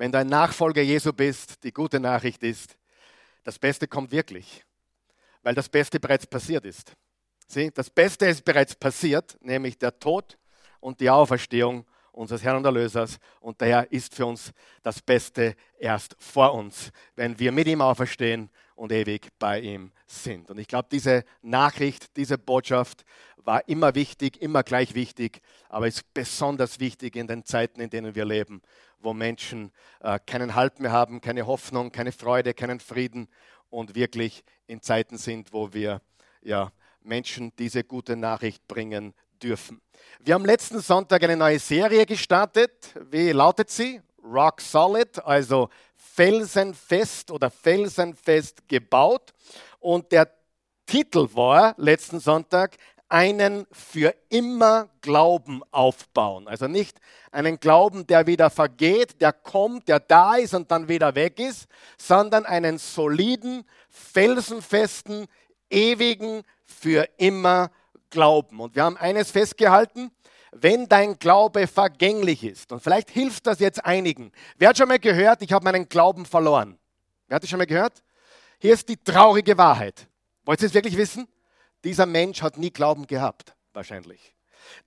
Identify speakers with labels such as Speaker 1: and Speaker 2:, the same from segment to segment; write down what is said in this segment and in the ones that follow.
Speaker 1: wenn du ein Nachfolger Jesu bist, die gute Nachricht ist, das Beste kommt wirklich, weil das Beste bereits passiert ist. Sieh, das Beste ist bereits passiert, nämlich der Tod und die Auferstehung unseres Herrn und Erlösers. Und daher ist für uns das Beste erst vor uns, wenn wir mit ihm auferstehen und ewig bei ihm sind. Und ich glaube, diese Nachricht, diese Botschaft war immer wichtig, immer gleich wichtig, aber ist besonders wichtig in den Zeiten, in denen wir leben, wo Menschen äh, keinen Halt mehr haben, keine Hoffnung, keine Freude, keinen Frieden und wirklich in Zeiten sind, wo wir ja, Menschen diese gute Nachricht bringen dürfen. Wir haben letzten Sonntag eine neue Serie gestartet. Wie lautet sie? Rock Solid, also felsenfest oder felsenfest gebaut. Und der Titel war letzten Sonntag einen für immer Glauben aufbauen. Also nicht einen Glauben, der wieder vergeht, der kommt, der da ist und dann wieder weg ist, sondern einen soliden, felsenfesten, ewigen, für immer Glauben. Und wir haben eines festgehalten, wenn dein Glaube vergänglich ist, und vielleicht hilft das jetzt einigen. Wer hat schon mal gehört, ich habe meinen Glauben verloren? Wer hat das schon mal gehört? Hier ist die traurige Wahrheit. Wollt ihr es wirklich wissen? Dieser Mensch hat nie Glauben gehabt, wahrscheinlich.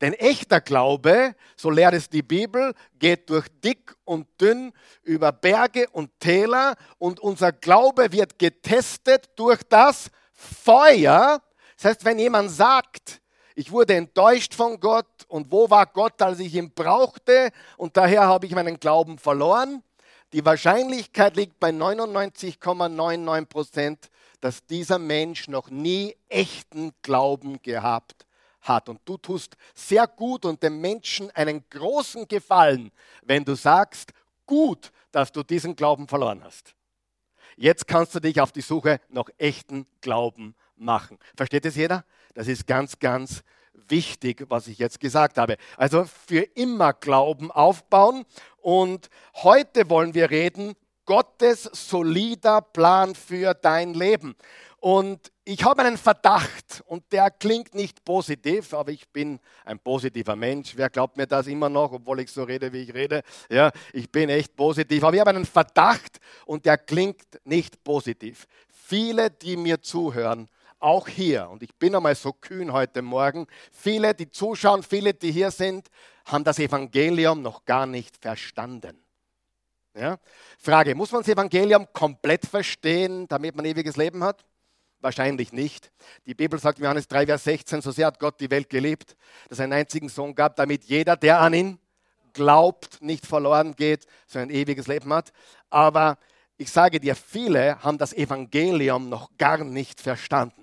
Speaker 1: Denn echter Glaube, so lehrt es die Bibel, geht durch dick und dünn, über Berge und Täler und unser Glaube wird getestet durch das Feuer. Das heißt, wenn jemand sagt, ich wurde enttäuscht von Gott und wo war Gott, als ich ihn brauchte und daher habe ich meinen Glauben verloren. Die Wahrscheinlichkeit liegt bei 99,99 Prozent, dass dieser Mensch noch nie echten Glauben gehabt hat. Und du tust sehr gut und dem Menschen einen großen Gefallen, wenn du sagst, gut, dass du diesen Glauben verloren hast. Jetzt kannst du dich auf die Suche nach echten Glauben machen. Versteht es jeder? Das ist ganz, ganz wichtig, was ich jetzt gesagt habe. Also für immer Glauben aufbauen. Und heute wollen wir reden, Gottes solider Plan für dein Leben. Und ich habe einen Verdacht und der klingt nicht positiv, aber ich bin ein positiver Mensch. Wer glaubt mir das immer noch, obwohl ich so rede, wie ich rede? Ja, ich bin echt positiv. Aber ich habe einen Verdacht und der klingt nicht positiv. Viele, die mir zuhören, auch hier, und ich bin einmal so kühn heute Morgen, viele, die zuschauen, viele, die hier sind, haben das Evangelium noch gar nicht verstanden. Ja? Frage, muss man das Evangelium komplett verstehen, damit man ewiges Leben hat? Wahrscheinlich nicht. Die Bibel sagt in Johannes 3, Vers 16, so sehr hat Gott die Welt geliebt, dass er einen einzigen Sohn gab, damit jeder, der an ihn glaubt, nicht verloren geht, sondern ein ewiges Leben hat. Aber ich sage dir, viele haben das Evangelium noch gar nicht verstanden.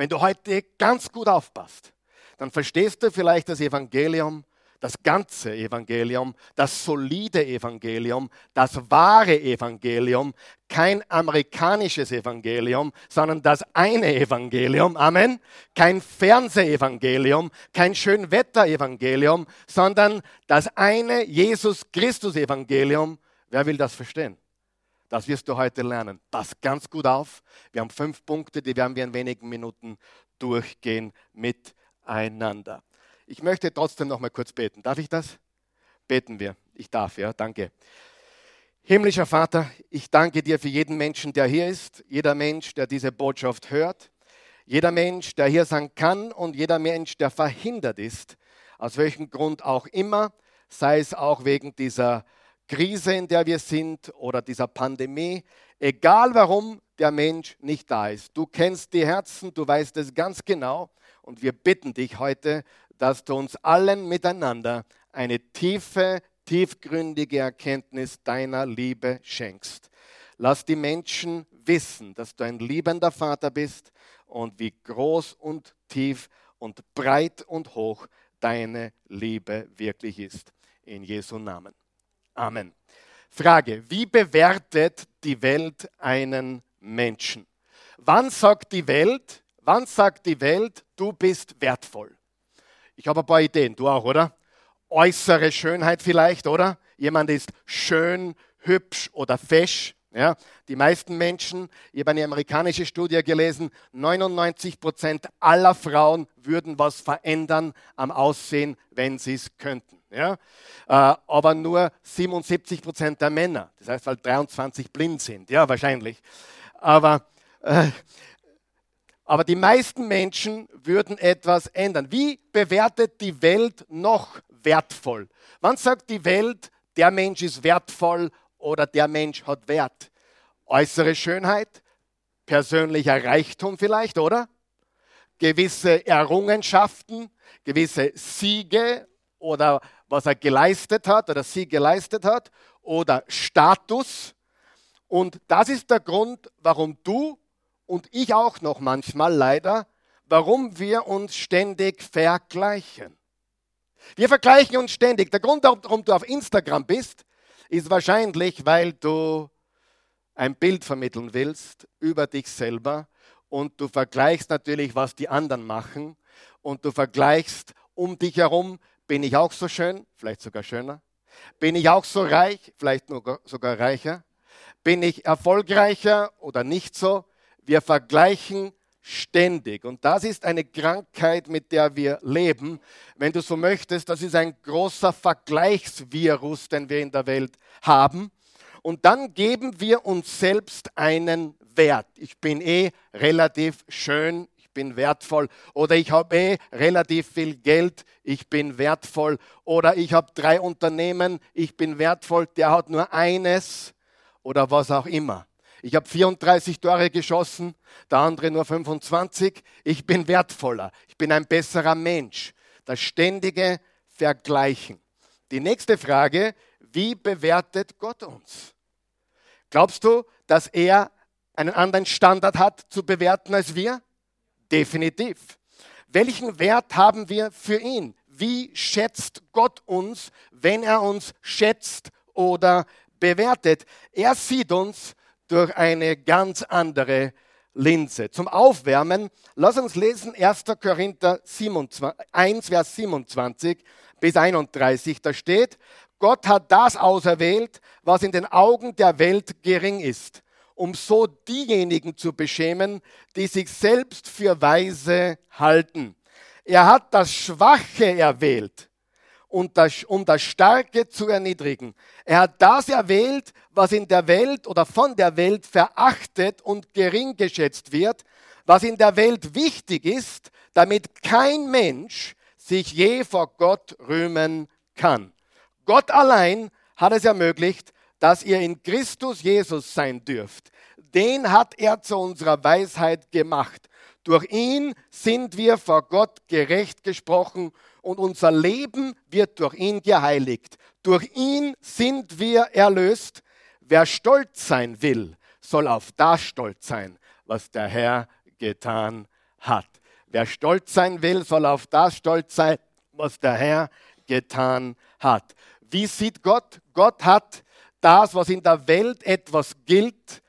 Speaker 1: Wenn du heute ganz gut aufpasst, dann verstehst du vielleicht das Evangelium, das ganze Evangelium, das solide Evangelium, das wahre Evangelium, kein amerikanisches Evangelium, sondern das eine Evangelium, Amen, kein Fernsehevangelium, kein Schönwetter-Evangelium, sondern das eine Jesus Christus Evangelium. Wer will das verstehen? Das wirst du heute lernen. Pass ganz gut auf. Wir haben fünf Punkte, die werden wir in wenigen Minuten durchgehen miteinander. Ich möchte trotzdem noch mal kurz beten. Darf ich das? Beten wir. Ich darf, ja, danke. Himmlischer Vater, ich danke dir für jeden Menschen, der hier ist, jeder Mensch, der diese Botschaft hört, jeder Mensch, der hier sein kann und jeder Mensch, der verhindert ist, aus welchem Grund auch immer, sei es auch wegen dieser Krise, in der wir sind oder dieser Pandemie, egal warum der Mensch nicht da ist. Du kennst die Herzen, du weißt es ganz genau und wir bitten dich heute, dass du uns allen miteinander eine tiefe, tiefgründige Erkenntnis deiner Liebe schenkst. Lass die Menschen wissen, dass du ein liebender Vater bist und wie groß und tief und breit und hoch deine Liebe wirklich ist. In Jesu Namen. Amen. Frage, wie bewertet die Welt einen Menschen? Wann sagt die Welt, wann sagt die Welt, du bist wertvoll? Ich habe ein paar Ideen, du auch, oder? Äußere Schönheit vielleicht, oder? Jemand ist schön, hübsch oder fesch, Ja, die meisten Menschen, ich habe eine amerikanische Studie gelesen, 99 Prozent aller Frauen würden was verändern am Aussehen, wenn sie es könnten. Ja? Äh, aber nur 77 Prozent der Männer, das heißt, weil 23 blind sind, ja, wahrscheinlich. Aber, äh, aber die meisten Menschen würden etwas ändern. Wie bewertet die Welt noch wertvoll? Wann sagt die Welt, der Mensch ist wertvoll oder der Mensch hat Wert? Äußere Schönheit, persönlicher Reichtum vielleicht, oder? Gewisse Errungenschaften, gewisse Siege oder was er geleistet hat oder sie geleistet hat oder Status. Und das ist der Grund, warum du und ich auch noch manchmal leider, warum wir uns ständig vergleichen. Wir vergleichen uns ständig. Der Grund, warum du auf Instagram bist, ist wahrscheinlich, weil du ein Bild vermitteln willst über dich selber und du vergleichst natürlich, was die anderen machen und du vergleichst um dich herum, bin ich auch so schön, vielleicht sogar schöner? Bin ich auch so reich, vielleicht sogar reicher? Bin ich erfolgreicher oder nicht so? Wir vergleichen ständig. Und das ist eine Krankheit, mit der wir leben. Wenn du so möchtest, das ist ein großer Vergleichsvirus, den wir in der Welt haben. Und dann geben wir uns selbst einen Wert. Ich bin eh relativ schön, ich bin wertvoll. Oder ich habe eh relativ viel Geld, ich bin wertvoll. Oder ich habe drei Unternehmen, ich bin wertvoll. Der hat nur eines oder was auch immer. Ich habe 34 Tore geschossen, der andere nur 25. Ich bin wertvoller. Ich bin ein besserer Mensch. Das ständige Vergleichen. Die nächste Frage, wie bewertet Gott uns? Glaubst du, dass er einen anderen Standard hat zu bewerten als wir? Definitiv. Welchen Wert haben wir für ihn? Wie schätzt Gott uns, wenn er uns schätzt oder bewertet? Er sieht uns durch eine ganz andere Linse. Zum Aufwärmen, lass uns lesen 1. Korinther 27, 1, Vers 27 bis 31. Da steht, Gott hat das auserwählt, was in den Augen der Welt gering ist, um so diejenigen zu beschämen, die sich selbst für weise halten. Er hat das Schwache erwählt, um das Starke zu erniedrigen. Er hat das erwählt, was in der Welt oder von der Welt verachtet und gering geschätzt wird, was in der Welt wichtig ist, damit kein Mensch sich je vor Gott rühmen kann. Gott allein hat es ermöglicht, dass ihr in Christus Jesus sein dürft. Den hat er zu unserer Weisheit gemacht. Durch ihn sind wir vor Gott gerecht gesprochen und unser Leben wird durch ihn geheiligt. Durch ihn sind wir erlöst. Wer stolz sein will, soll auf das stolz sein, was der Herr getan hat. Wer stolz sein will, soll auf das stolz sein, was der Herr getan hat. Wie sieht Gott? Gott hat das, was in der Welt etwas gilt,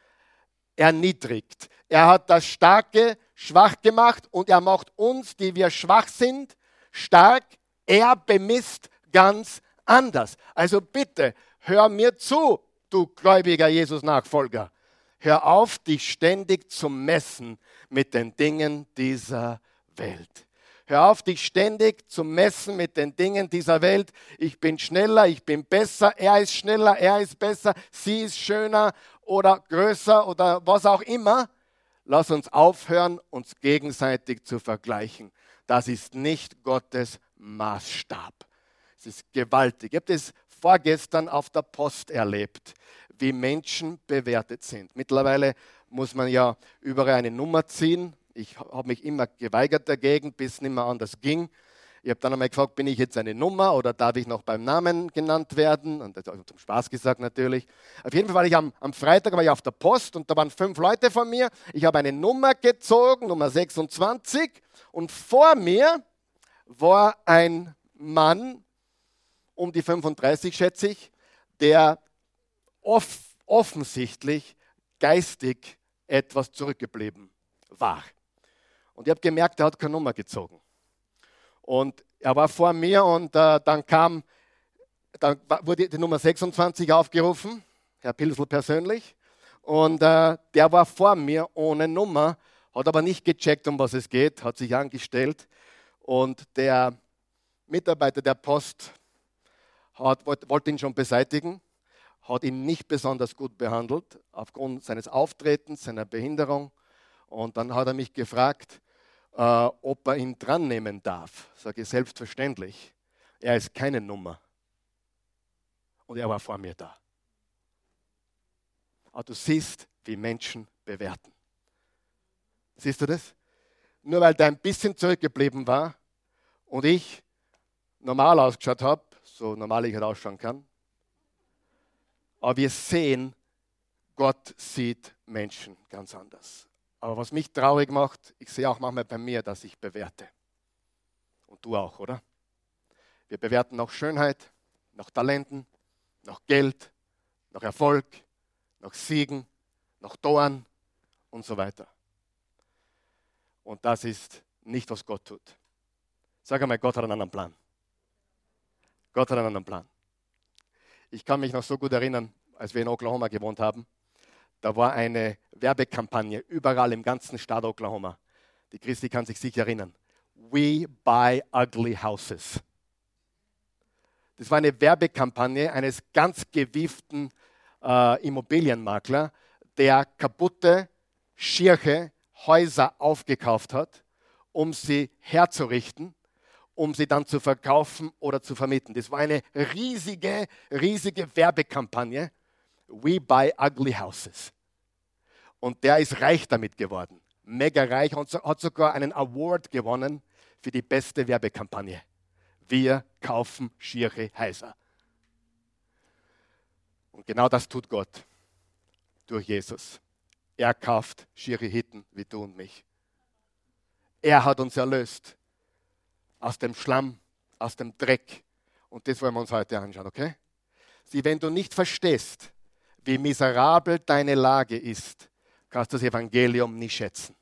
Speaker 1: erniedrigt. Er hat das Starke schwach gemacht und er macht uns, die wir schwach sind, stark. Er bemisst ganz anders. Also bitte, hör mir zu, du gläubiger Jesus-Nachfolger. Hör auf, dich ständig zu messen mit den Dingen dieser Welt. Hör auf, dich ständig zu messen mit den Dingen dieser Welt. Ich bin schneller, ich bin besser, er ist schneller, er ist besser, sie ist schöner oder größer oder was auch immer. Lass uns aufhören, uns gegenseitig zu vergleichen. Das ist nicht Gottes Maßstab. Es ist gewaltig. Ich habe das vorgestern auf der Post erlebt, wie Menschen bewertet sind. Mittlerweile muss man ja überall eine Nummer ziehen, ich habe mich immer geweigert dagegen, bis es nicht mehr anders ging. Ich habe dann einmal gefragt, bin ich jetzt eine Nummer oder darf ich noch beim Namen genannt werden? Und das habe ich zum Spaß gesagt natürlich. Auf jeden Fall war ich am, am Freitag war ich auf der Post und da waren fünf Leute von mir. Ich habe eine Nummer gezogen, Nummer 26. Und vor mir war ein Mann, um die 35 schätze ich, der off offensichtlich geistig etwas zurückgeblieben war. Und ich habe gemerkt, er hat keine Nummer gezogen. Und er war vor mir und äh, dann kam, dann wurde die Nummer 26 aufgerufen, Herr Pilsel persönlich. Und äh, der war vor mir ohne Nummer, hat aber nicht gecheckt, um was es geht, hat sich angestellt. Und der Mitarbeiter der Post hat, wollte ihn schon beseitigen, hat ihn nicht besonders gut behandelt, aufgrund seines Auftretens, seiner Behinderung. Und dann hat er mich gefragt, äh, ob er ihn dran nehmen darf. Sage ich selbstverständlich. Er ist keine Nummer. Und er war vor mir da. Aber du siehst, wie Menschen bewerten. Siehst du das? Nur weil der ein bisschen zurückgeblieben war und ich normal ausgeschaut habe, so normal ich halt ausschauen kann. Aber wir sehen, Gott sieht Menschen ganz anders. Aber was mich traurig macht, ich sehe auch manchmal bei mir, dass ich bewerte. Und du auch, oder? Wir bewerten nach Schönheit, nach Talenten, nach Geld, nach Erfolg, nach Siegen, nach Toren und so weiter. Und das ist nicht, was Gott tut. Sag einmal, Gott hat einen anderen Plan. Gott hat einen anderen Plan. Ich kann mich noch so gut erinnern, als wir in Oklahoma gewohnt haben. Da war eine Werbekampagne überall im ganzen Staat Oklahoma. Die Christi kann sich sicher erinnern. We buy ugly houses. Das war eine Werbekampagne eines ganz gewieften äh, Immobilienmakler, der kaputte, schierche Häuser aufgekauft hat, um sie herzurichten, um sie dann zu verkaufen oder zu vermieten. Das war eine riesige, riesige Werbekampagne. We buy ugly houses. Und der ist reich damit geworden. Mega reich und hat sogar einen Award gewonnen für die beste Werbekampagne. Wir kaufen schiere Häuser. Und genau das tut Gott durch Jesus. Er kauft schiere Hitten wie du und mich. Er hat uns erlöst aus dem Schlamm, aus dem Dreck. Und das wollen wir uns heute anschauen, okay? Sieh, wenn du nicht verstehst, wie miserabel deine Lage ist, kannst du das Evangelium nicht schätzen.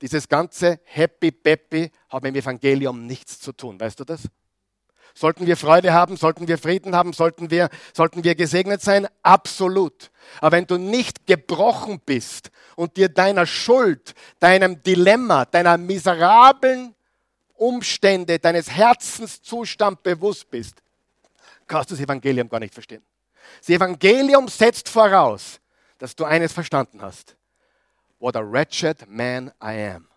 Speaker 1: Dieses ganze Happy Peppy hat mit dem Evangelium nichts zu tun, weißt du das? Sollten wir Freude haben, sollten wir Frieden haben, sollten wir, sollten wir gesegnet sein? Absolut. Aber wenn du nicht gebrochen bist und dir deiner Schuld, deinem Dilemma, deiner miserablen Umstände, deines Herzenszustand bewusst bist, kannst du das Evangelium gar nicht verstehen. Das Evangelium setzt voraus, dass du eines verstanden hast. What a wretched man I am.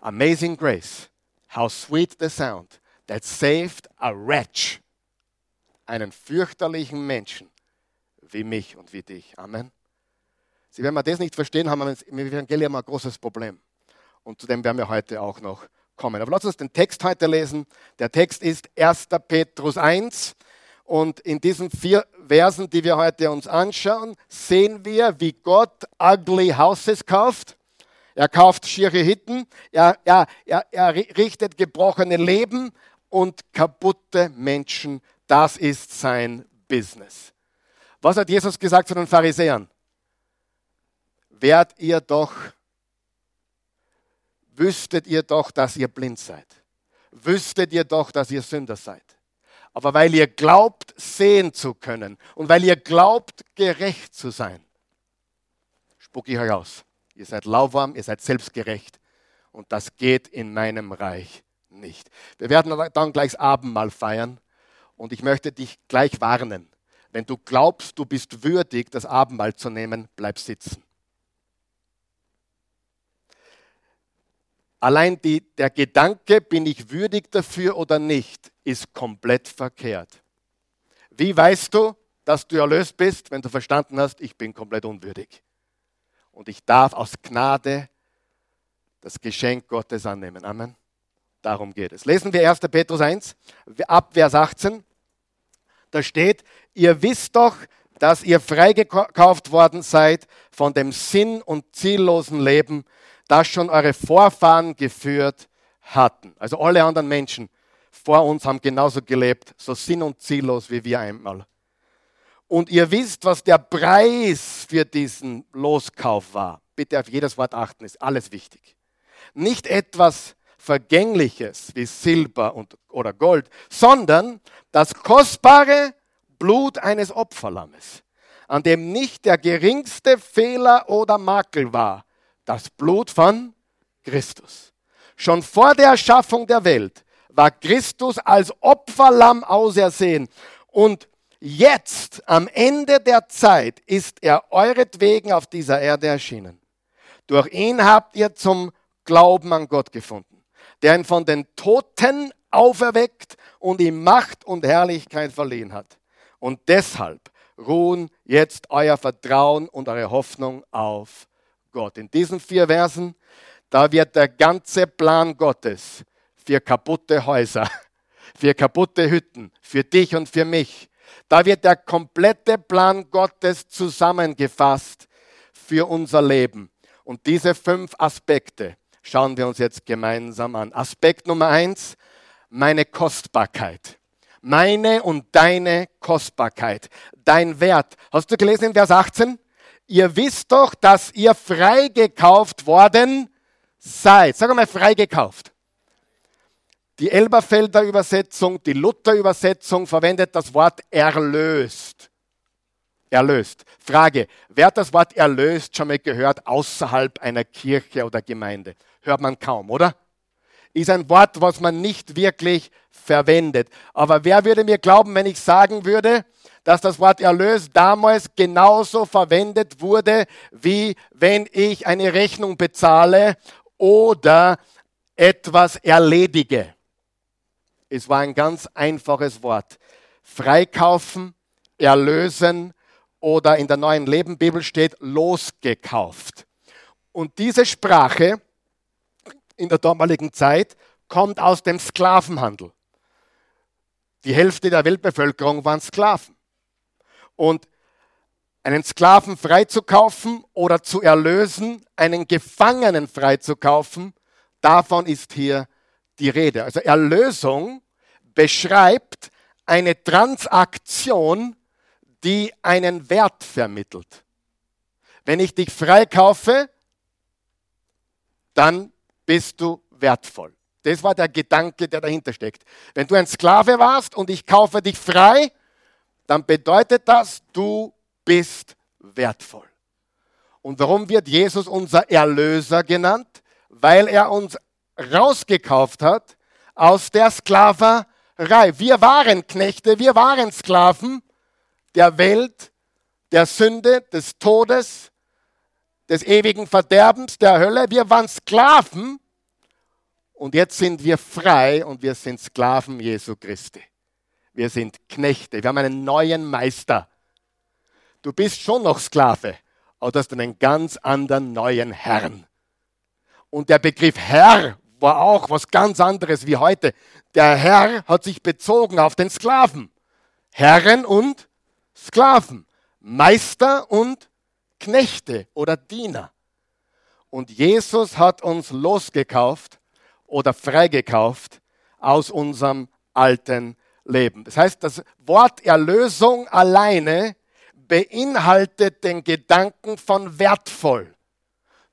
Speaker 1: Amazing grace. How sweet the sound that saved a wretch. Einen fürchterlichen Menschen wie mich und wie dich. Amen. Sie, wenn wir das nicht verstehen, haben wir im Evangelium ein großes Problem. Und zu dem werden wir heute auch noch kommen. Aber lass uns den Text heute lesen. Der Text ist 1. Petrus 1, und in diesen vier Versen, die wir heute uns anschauen, sehen wir, wie Gott ugly houses kauft. Er kauft schiere Hitten, er, er, er, er richtet gebrochene Leben und kaputte Menschen. Das ist sein Business. Was hat Jesus gesagt zu den Pharisäern? Wärt ihr doch, wüsstet ihr doch, dass ihr blind seid. Wüsstet ihr doch, dass ihr Sünder seid aber weil ihr glaubt, sehen zu können und weil ihr glaubt, gerecht zu sein. Spuck ich euch aus. Ihr seid lauwarm, ihr seid selbstgerecht und das geht in meinem Reich nicht. Wir werden dann gleich Abendmahl feiern und ich möchte dich gleich warnen. Wenn du glaubst, du bist würdig, das Abendmahl zu nehmen, bleib sitzen. Allein die, der Gedanke, bin ich würdig dafür oder nicht, ist komplett verkehrt. Wie weißt du, dass du erlöst bist, wenn du verstanden hast, ich bin komplett unwürdig? Und ich darf aus Gnade das Geschenk Gottes annehmen. Amen. Darum geht es. Lesen wir 1. Petrus 1, ab Vers 18. Da steht, ihr wisst doch, dass ihr freigekauft worden seid von dem sinn- und ziellosen Leben, das schon eure Vorfahren geführt hatten. Also alle anderen Menschen vor uns haben genauso gelebt, so sinn- und ziellos wie wir einmal. Und ihr wisst, was der Preis für diesen Loskauf war. Bitte auf jedes Wort achten, ist alles wichtig. Nicht etwas Vergängliches wie Silber und, oder Gold, sondern das kostbare Blut eines Opferlammes, an dem nicht der geringste Fehler oder Makel war, das Blut von Christus. Schon vor der Erschaffung der Welt war Christus als Opferlamm ausersehen und jetzt am Ende der Zeit ist er euretwegen auf dieser Erde erschienen. Durch ihn habt ihr zum Glauben an Gott gefunden, der ihn von den Toten auferweckt und ihm Macht und Herrlichkeit verliehen hat. Und deshalb ruhen jetzt euer Vertrauen und eure Hoffnung auf Gott. In diesen vier Versen, da wird der ganze Plan Gottes für kaputte Häuser, für kaputte Hütten, für dich und für mich, da wird der komplette Plan Gottes zusammengefasst für unser Leben. Und diese fünf Aspekte schauen wir uns jetzt gemeinsam an. Aspekt Nummer eins, meine Kostbarkeit. Meine und deine Kostbarkeit. Dein Wert. Hast du gelesen in Vers 18? Ihr wisst doch, dass ihr freigekauft worden seid. Sag mal, freigekauft. Die Elberfelder Übersetzung, die Luther Übersetzung verwendet das Wort erlöst. Erlöst. Frage, wer hat das Wort erlöst schon mal gehört außerhalb einer Kirche oder Gemeinde? Hört man kaum, oder? Ist ein Wort, was man nicht wirklich verwendet. Aber wer würde mir glauben, wenn ich sagen würde, dass das Wort erlöst damals genauso verwendet wurde, wie wenn ich eine Rechnung bezahle oder etwas erledige. Es war ein ganz einfaches Wort. Freikaufen, erlösen oder in der neuen Leben Bibel steht losgekauft. Und diese Sprache in der damaligen Zeit kommt aus dem Sklavenhandel. Die Hälfte der Weltbevölkerung waren Sklaven. Und einen Sklaven freizukaufen oder zu erlösen, einen Gefangenen freizukaufen, davon ist hier die Rede. Also Erlösung beschreibt eine Transaktion, die einen Wert vermittelt. Wenn ich dich freikaufe, dann bist du wertvoll. Das war der Gedanke, der dahinter steckt. Wenn du ein Sklave warst und ich kaufe dich frei, dann bedeutet das, du bist wertvoll. Und warum wird Jesus unser Erlöser genannt? Weil er uns rausgekauft hat aus der Sklaverei. Wir waren Knechte, wir waren Sklaven der Welt, der Sünde, des Todes, des ewigen Verderbens, der Hölle. Wir waren Sklaven und jetzt sind wir frei und wir sind Sklaven Jesu Christi. Wir sind Knechte. Wir haben einen neuen Meister. Du bist schon noch Sklave, aber du hast einen ganz anderen neuen Herrn. Und der Begriff Herr war auch was ganz anderes wie heute. Der Herr hat sich bezogen auf den Sklaven. Herren und Sklaven. Meister und Knechte oder Diener. Und Jesus hat uns losgekauft oder freigekauft aus unserem alten Leben. Das heißt, das Wort Erlösung alleine beinhaltet den Gedanken von wertvoll.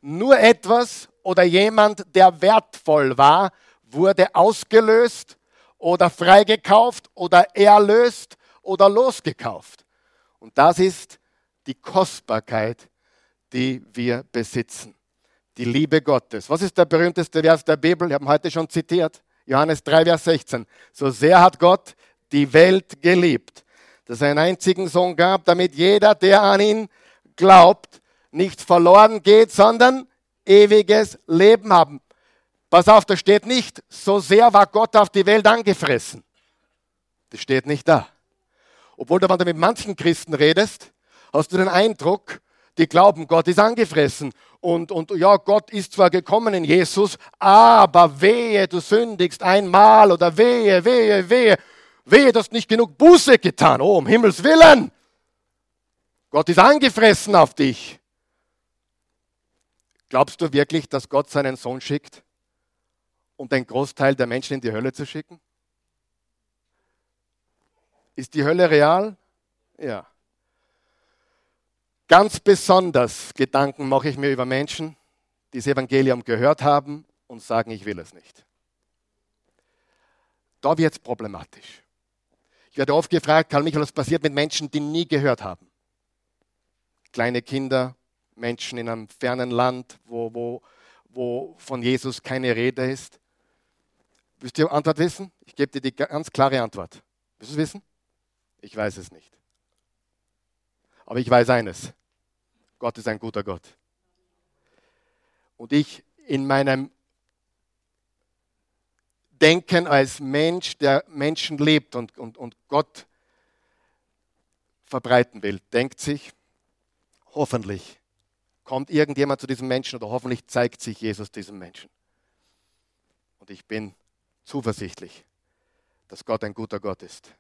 Speaker 1: Nur etwas oder jemand, der wertvoll war, wurde ausgelöst oder freigekauft oder erlöst oder losgekauft. Und das ist die Kostbarkeit, die wir besitzen. Die Liebe Gottes. Was ist der berühmteste Vers der Bibel? Wir haben heute schon zitiert. Johannes 3, Vers 16. So sehr hat Gott die Welt geliebt, dass er einen einzigen Sohn gab, damit jeder, der an ihn glaubt, nicht verloren geht, sondern ewiges Leben haben. Pass auf, da steht nicht, so sehr war Gott auf die Welt angefressen. Das steht nicht da. Obwohl wenn du mit manchen Christen redest, hast du den Eindruck, die glauben, Gott ist angefressen. Und, und ja, Gott ist zwar gekommen in Jesus, aber wehe, du sündigst einmal oder wehe, wehe, wehe, wehe, du hast nicht genug Buße getan. Oh, um Himmels Willen! Gott ist angefressen auf dich. Glaubst du wirklich, dass Gott seinen Sohn schickt, um den Großteil der Menschen in die Hölle zu schicken? Ist die Hölle real? Ja. Ganz besonders Gedanken mache ich mir über Menschen, die das Evangelium gehört haben und sagen, ich will es nicht. Da wird es problematisch. Ich werde oft gefragt, Karl Michael, was passiert mit Menschen, die nie gehört haben? kleine Kinder, Menschen in einem fernen Land, wo, wo, wo von Jesus keine Rede ist. Willst du die Antwort wissen? Ich gebe dir die ganz klare Antwort. Willst du es wissen? Ich weiß es nicht. Aber ich weiß eines. Gott ist ein guter Gott. Und ich in meinem Denken als Mensch, der Menschen lebt und, und, und Gott verbreiten will, denkt sich, hoffentlich kommt irgendjemand zu diesem Menschen oder hoffentlich zeigt sich Jesus diesem Menschen. Und ich bin zuversichtlich, dass Gott ein guter Gott ist.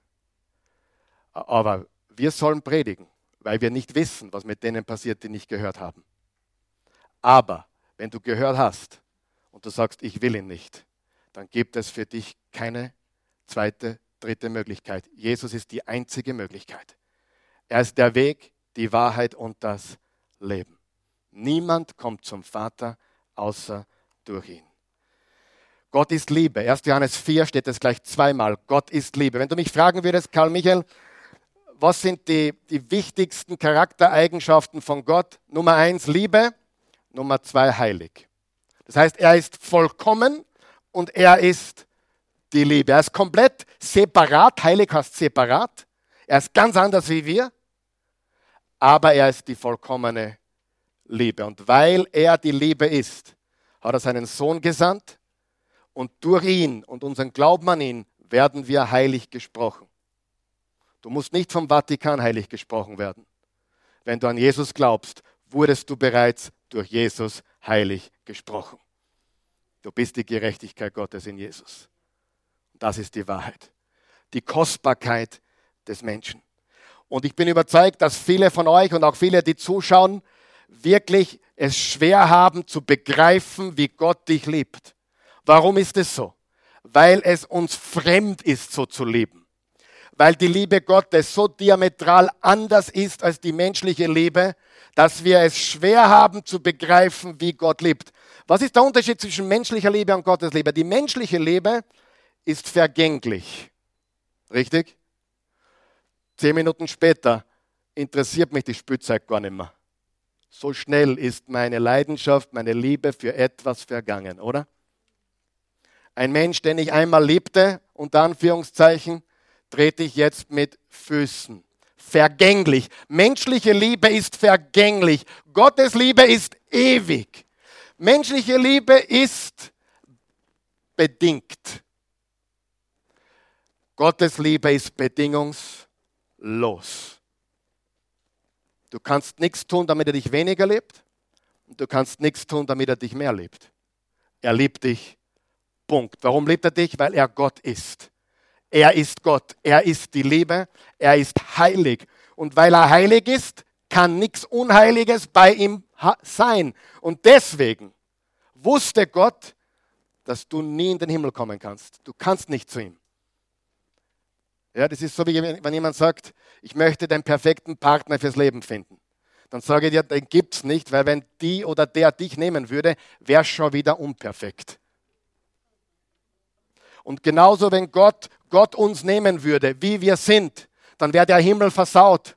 Speaker 1: Aber wir sollen predigen, weil wir nicht wissen, was mit denen passiert, die nicht gehört haben. Aber wenn du gehört hast und du sagst, ich will ihn nicht, dann gibt es für dich keine zweite, dritte Möglichkeit. Jesus ist die einzige Möglichkeit. Er ist der Weg, die Wahrheit und das Leben. Niemand kommt zum Vater außer durch ihn. Gott ist Liebe. 1. Johannes 4 steht es gleich zweimal. Gott ist Liebe. Wenn du mich fragen würdest, Karl Michael, was sind die, die wichtigsten Charaktereigenschaften von Gott? Nummer eins, Liebe. Nummer zwei, heilig. Das heißt, er ist vollkommen und er ist die Liebe. Er ist komplett separat. Heilig heißt separat. Er ist ganz anders wie wir. Aber er ist die vollkommene Liebe. Und weil er die Liebe ist, hat er seinen Sohn gesandt und durch ihn und unseren Glauben an ihn werden wir heilig gesprochen. Du musst nicht vom Vatikan heilig gesprochen werden. Wenn du an Jesus glaubst, wurdest du bereits durch Jesus heilig gesprochen. Du bist die Gerechtigkeit Gottes in Jesus. Das ist die Wahrheit. Die Kostbarkeit des Menschen. Und ich bin überzeugt, dass viele von euch und auch viele, die zuschauen, wirklich es schwer haben zu begreifen, wie Gott dich liebt. Warum ist es so? Weil es uns fremd ist, so zu leben. Weil die Liebe Gottes so diametral anders ist als die menschliche Liebe, dass wir es schwer haben zu begreifen, wie Gott liebt. Was ist der Unterschied zwischen menschlicher Liebe und Gottes Liebe? Die menschliche Liebe ist vergänglich. Richtig? Zehn Minuten später interessiert mich die Spielzeit gar nicht mehr. So schnell ist meine Leidenschaft, meine Liebe für etwas vergangen, oder? Ein Mensch, den ich einmal liebte, unter Anführungszeichen, trete ich jetzt mit Füßen. Vergänglich. Menschliche Liebe ist vergänglich. Gottes Liebe ist ewig. Menschliche Liebe ist bedingt. Gottes Liebe ist bedingungslos. Du kannst nichts tun, damit er dich weniger liebt. Und du kannst nichts tun, damit er dich mehr liebt. Er liebt dich Punkt. Warum liebt er dich? Weil er Gott ist. Er ist Gott. Er ist die Liebe. Er ist heilig. Und weil er heilig ist, kann nichts Unheiliges bei ihm sein. Und deswegen wusste Gott, dass du nie in den Himmel kommen kannst. Du kannst nicht zu ihm. Ja, das ist so, wie wenn jemand sagt, ich möchte den perfekten Partner fürs Leben finden. Dann sage ich dir, den gibt es nicht, weil wenn die oder der dich nehmen würde, wäre schon wieder unperfekt. Und genauso, wenn Gott, Gott uns nehmen würde, wie wir sind, dann wäre der Himmel versaut.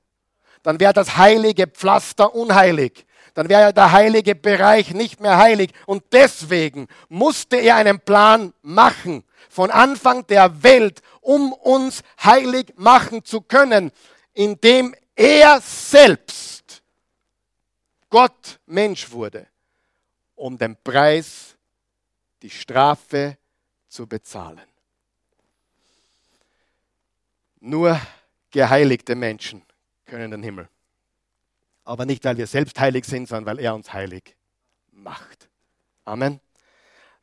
Speaker 1: Dann wäre das heilige Pflaster unheilig. Dann wäre der heilige Bereich nicht mehr heilig. Und deswegen musste er einen Plan machen von Anfang der Welt, um uns heilig machen zu können, indem er selbst Gott Mensch wurde, um den Preis, die Strafe zu bezahlen. Nur geheiligte Menschen können den Himmel. Aber nicht, weil wir selbst heilig sind, sondern weil er uns heilig macht. Amen.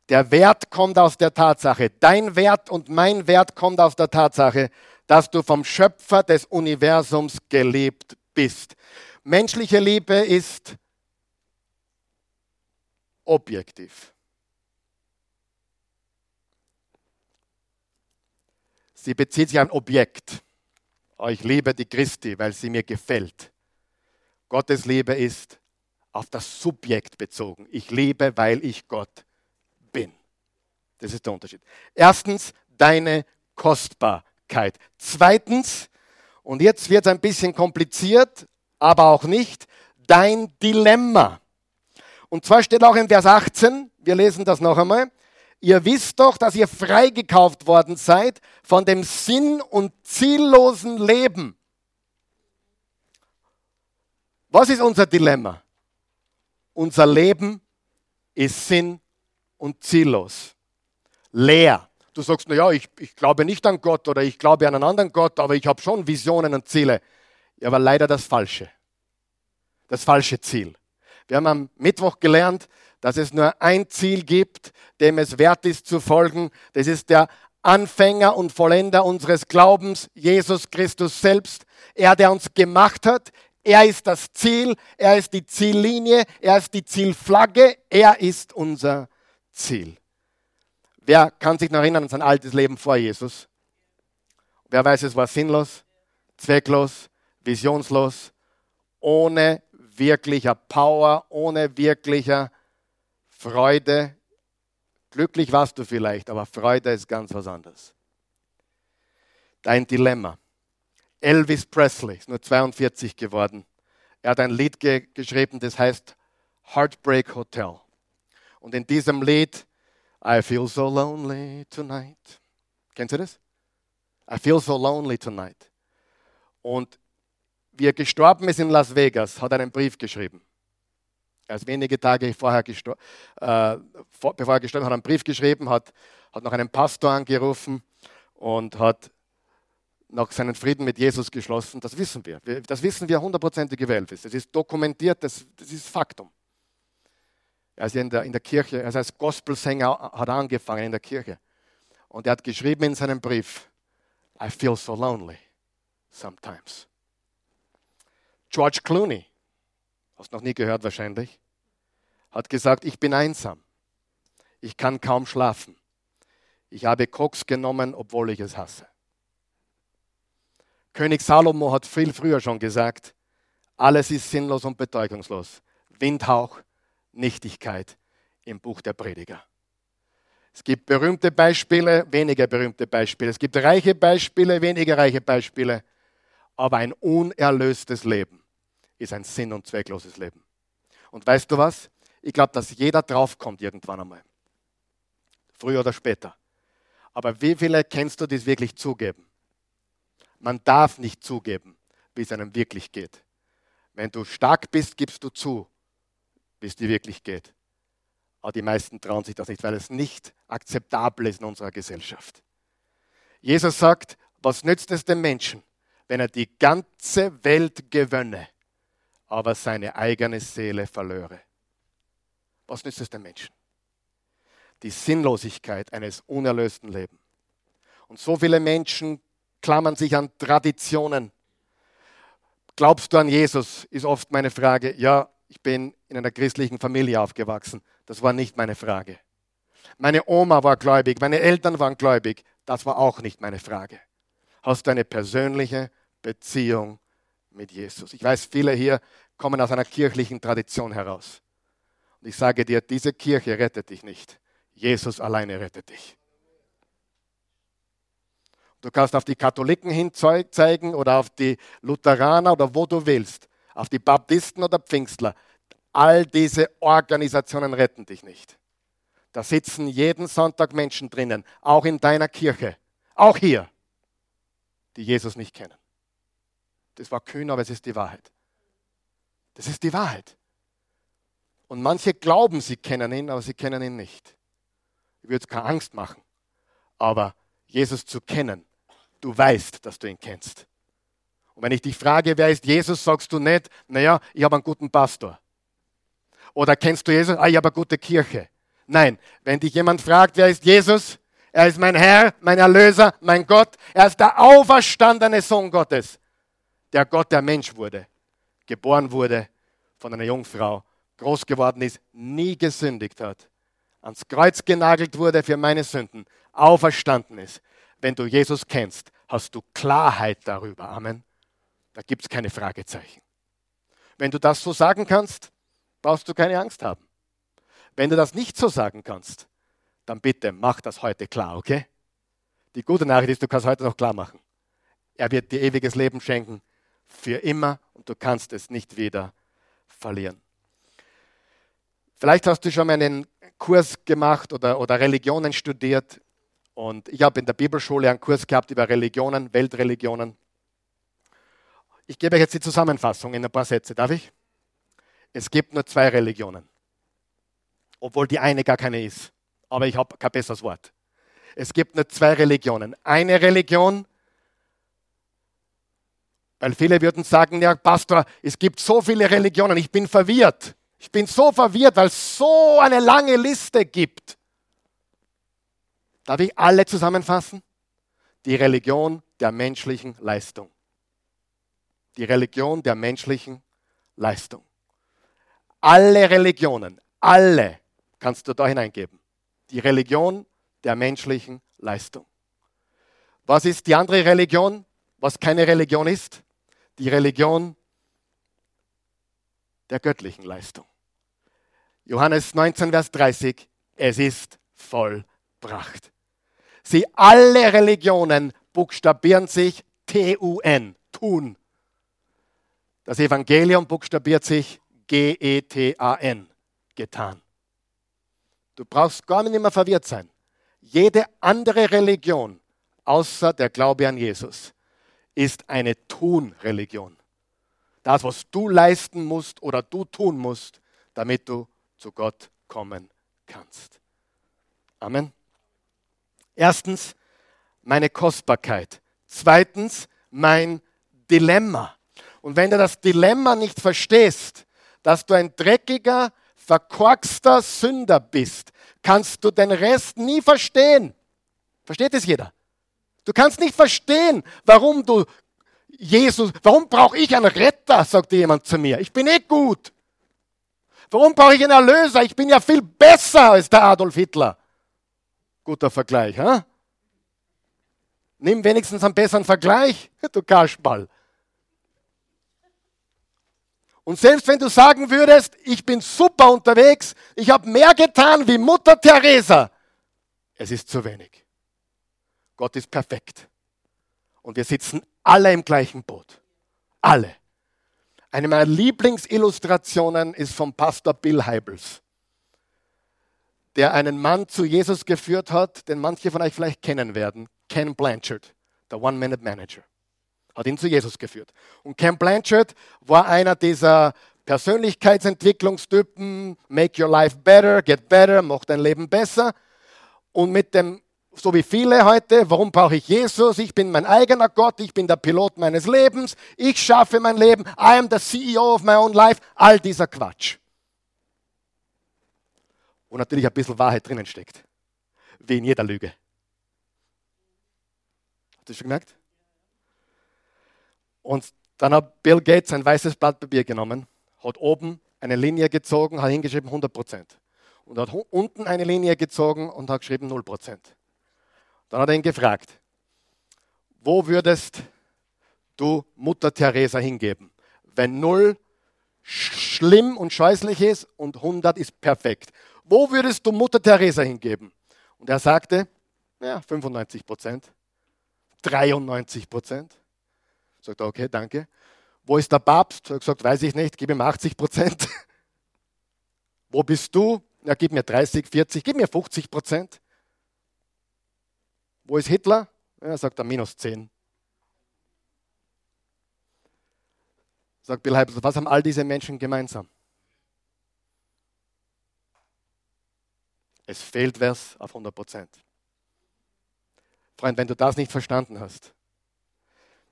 Speaker 1: Der Wert kommt aus der Tatsache, dein Wert und mein Wert kommt aus der Tatsache, dass du vom Schöpfer des Universums gelebt bist. Menschliche Liebe ist objektiv. Sie bezieht sich auf ein Objekt. Oh, ich liebe die Christi, weil sie mir gefällt. Gottes Liebe ist auf das Subjekt bezogen. Ich liebe, weil ich Gott bin. Das ist der Unterschied. Erstens, deine Kostbarkeit. Zweitens, und jetzt wird es ein bisschen kompliziert, aber auch nicht, dein Dilemma. Und zwar steht auch in Vers 18, wir lesen das noch einmal, ihr wisst doch, dass ihr freigekauft worden seid von dem sinn- und ziellosen Leben. Was ist unser Dilemma? Unser Leben ist sinn- und ziellos. Leer. Du sagst, naja, ich, ich glaube nicht an Gott oder ich glaube an einen anderen Gott, aber ich habe schon Visionen und Ziele. Ja, aber leider das Falsche. Das falsche Ziel. Wir haben am Mittwoch gelernt, dass es nur ein Ziel gibt, dem es wert ist zu folgen. Das ist der Anfänger und Vollender unseres Glaubens, Jesus Christus selbst. Er, der uns gemacht hat. Er ist das Ziel, er ist die Ziellinie, er ist die Zielflagge, er ist unser Ziel. Wer kann sich noch erinnern an sein altes Leben vor Jesus? Wer weiß, es war sinnlos, zwecklos, visionslos, ohne wirklicher Power, ohne wirklicher Freude. Glücklich warst du vielleicht, aber Freude ist ganz was anderes. Dein Dilemma. Elvis Presley ist nur 42 geworden. Er hat ein Lied ge geschrieben, das heißt Heartbreak Hotel. Und in diesem Lied, I feel so lonely tonight. Kennst du das? I feel so lonely tonight. Und wie er gestorben ist in Las Vegas, hat er einen Brief geschrieben. Er ist wenige Tage vorher gestor äh, vor, bevor er gestorben ist, hat einen Brief geschrieben, hat, hat noch einen Pastor angerufen und hat noch seinen Frieden mit Jesus geschlossen. Das wissen wir. Das wissen wir hundertprozentig gewählt ist. Das ist dokumentiert, das, das ist Faktum. Er ist in der, in der Kirche, er als Gospelsänger hat angefangen in der Kirche. Und er hat geschrieben in seinem Brief, I feel so lonely sometimes. George Clooney, hast noch nie gehört wahrscheinlich, hat gesagt, ich bin einsam. Ich kann kaum schlafen. Ich habe Koks genommen, obwohl ich es hasse. König Salomo hat viel früher schon gesagt, alles ist sinnlos und bedeutungslos. Windhauch, Nichtigkeit im Buch der Prediger. Es gibt berühmte Beispiele, weniger berühmte Beispiele. Es gibt reiche Beispiele, weniger reiche Beispiele. Aber ein unerlöstes Leben ist ein sinn- und zweckloses Leben. Und weißt du was? Ich glaube, dass jeder draufkommt irgendwann einmal. Früher oder später. Aber wie viele kennst du, die es wirklich zugeben? Man darf nicht zugeben, wie es einem wirklich geht. Wenn du stark bist, gibst du zu, wie es dir wirklich geht. Aber die meisten trauen sich das nicht, weil es nicht akzeptabel ist in unserer Gesellschaft. Jesus sagt, was nützt es dem Menschen, wenn er die ganze Welt gewönne, aber seine eigene Seele verlöre? Was nützt es dem Menschen? Die Sinnlosigkeit eines unerlösten Lebens. Und so viele Menschen klammern sich an Traditionen. Glaubst du an Jesus, ist oft meine Frage. Ja, ich bin in einer christlichen Familie aufgewachsen. Das war nicht meine Frage. Meine Oma war gläubig, meine Eltern waren gläubig. Das war auch nicht meine Frage. Hast du eine persönliche Beziehung mit Jesus? Ich weiß, viele hier kommen aus einer kirchlichen Tradition heraus. Und ich sage dir, diese Kirche rettet dich nicht. Jesus alleine rettet dich. Du kannst auf die Katholiken hinzeigen oder auf die Lutheraner oder wo du willst, auf die Baptisten oder Pfingstler. All diese Organisationen retten dich nicht. Da sitzen jeden Sonntag Menschen drinnen, auch in deiner Kirche, auch hier, die Jesus nicht kennen. Das war kühn, aber es ist die Wahrheit. Das ist die Wahrheit. Und manche glauben, sie kennen ihn, aber sie kennen ihn nicht. Ich würde keine Angst machen. Aber Jesus zu kennen, du weißt, dass du ihn kennst. Und wenn ich dich frage, wer ist Jesus, sagst du nicht, naja, ich habe einen guten Pastor. Oder kennst du Jesus? Ah, ich habe eine gute Kirche. Nein, wenn dich jemand fragt, wer ist Jesus? Er ist mein Herr, mein Erlöser, mein Gott. Er ist der auferstandene Sohn Gottes. Der Gott, der Mensch wurde, geboren wurde von einer Jungfrau, groß geworden ist, nie gesündigt hat, ans Kreuz genagelt wurde für meine Sünden, auferstanden ist. Wenn du Jesus kennst, hast du Klarheit darüber. Amen. Da gibt es keine Fragezeichen. Wenn du das so sagen kannst, brauchst du keine Angst haben. Wenn du das nicht so sagen kannst, dann bitte mach das heute klar, okay? Die gute Nachricht ist, du kannst heute noch klar machen. Er wird dir ewiges Leben schenken, für immer, und du kannst es nicht wieder verlieren. Vielleicht hast du schon mal einen Kurs gemacht oder, oder Religionen studiert. Und ich habe in der Bibelschule einen Kurs gehabt über Religionen, Weltreligionen. Ich gebe euch jetzt die Zusammenfassung in ein paar Sätze. Darf ich? Es gibt nur zwei Religionen, obwohl die eine gar keine ist. Aber ich habe kein besseres Wort. Es gibt nur zwei Religionen. Eine Religion, weil viele würden sagen, ja Pastor, es gibt so viele Religionen, ich bin verwirrt. Ich bin so verwirrt, weil es so eine lange Liste gibt. Darf ich alle zusammenfassen? Die Religion der menschlichen Leistung. Die Religion der menschlichen Leistung. Alle Religionen, alle kannst du da hineingeben. Die Religion der menschlichen Leistung. Was ist die andere Religion, was keine Religion ist? Die Religion der göttlichen Leistung. Johannes 19, Vers 30, es ist vollbracht. Sie alle Religionen buchstabieren sich T-U-N, tun. Das Evangelium buchstabiert sich G-E-T-A-N, getan. Du brauchst gar nicht mehr verwirrt sein. Jede andere Religion außer der Glaube an Jesus ist eine Tun-Religion. Das, was du leisten musst oder du tun musst, damit du zu Gott kommen kannst. Amen. Erstens, meine Kostbarkeit. Zweitens, mein Dilemma. Und wenn du das Dilemma nicht verstehst, dass du ein dreckiger, verkorkster Sünder bist, kannst du den Rest nie verstehen. Versteht es jeder? Du kannst nicht verstehen, warum du Jesus, warum brauche ich einen Retter, sagte jemand zu mir. Ich bin eh gut. Warum brauche ich einen Erlöser? Ich bin ja viel besser als der Adolf Hitler. Guter Vergleich, ha? Nimm wenigstens einen besseren Vergleich, du Kaschball. Und selbst wenn du sagen würdest, ich bin super unterwegs, ich habe mehr getan wie Mutter Teresa, es ist zu wenig. Gott ist perfekt. Und wir sitzen alle im gleichen Boot. Alle. Eine meiner Lieblingsillustrationen ist vom Pastor Bill Heibels, der einen Mann zu Jesus geführt hat, den manche von euch vielleicht kennen werden, Ken Blanchard, der One-Minute-Manager. Hat ihn zu Jesus geführt. Und Ken Blanchard war einer dieser Persönlichkeitsentwicklungstypen, make your life better, get better, mach dein Leben besser. Und mit dem so wie viele heute, warum brauche ich Jesus? Ich bin mein eigener Gott, ich bin der Pilot meines Lebens, ich schaffe mein Leben, I am the CEO of my own life, all dieser Quatsch. Und natürlich ein bisschen Wahrheit drinnen steckt, wie in jeder Lüge. Habt ihr schon gemerkt? Und dann hat Bill Gates ein weißes Blatt Papier genommen, hat oben eine Linie gezogen, hat hingeschrieben 100 Prozent. Und hat unten eine Linie gezogen und hat geschrieben 0 Prozent. Dann hat er ihn gefragt, wo würdest du Mutter Teresa hingeben, wenn 0 schlimm und scheußlich ist und 100 ist perfekt? Wo würdest du Mutter Teresa hingeben? Und er sagte, ja, 95 Prozent, 93 Prozent. Sagt er, okay, danke. Wo ist der Papst? Er hat gesagt, weiß ich nicht, gib ihm 80 Prozent. Wo bist du? Ja, gib mir 30, 40, gib mir 50 Prozent. Wo ist Hitler? Er sagt er minus 10. Sagt Bill Hybels, was haben all diese Menschen gemeinsam? Es fehlt was auf 100 Prozent. Freund, wenn du das nicht verstanden hast,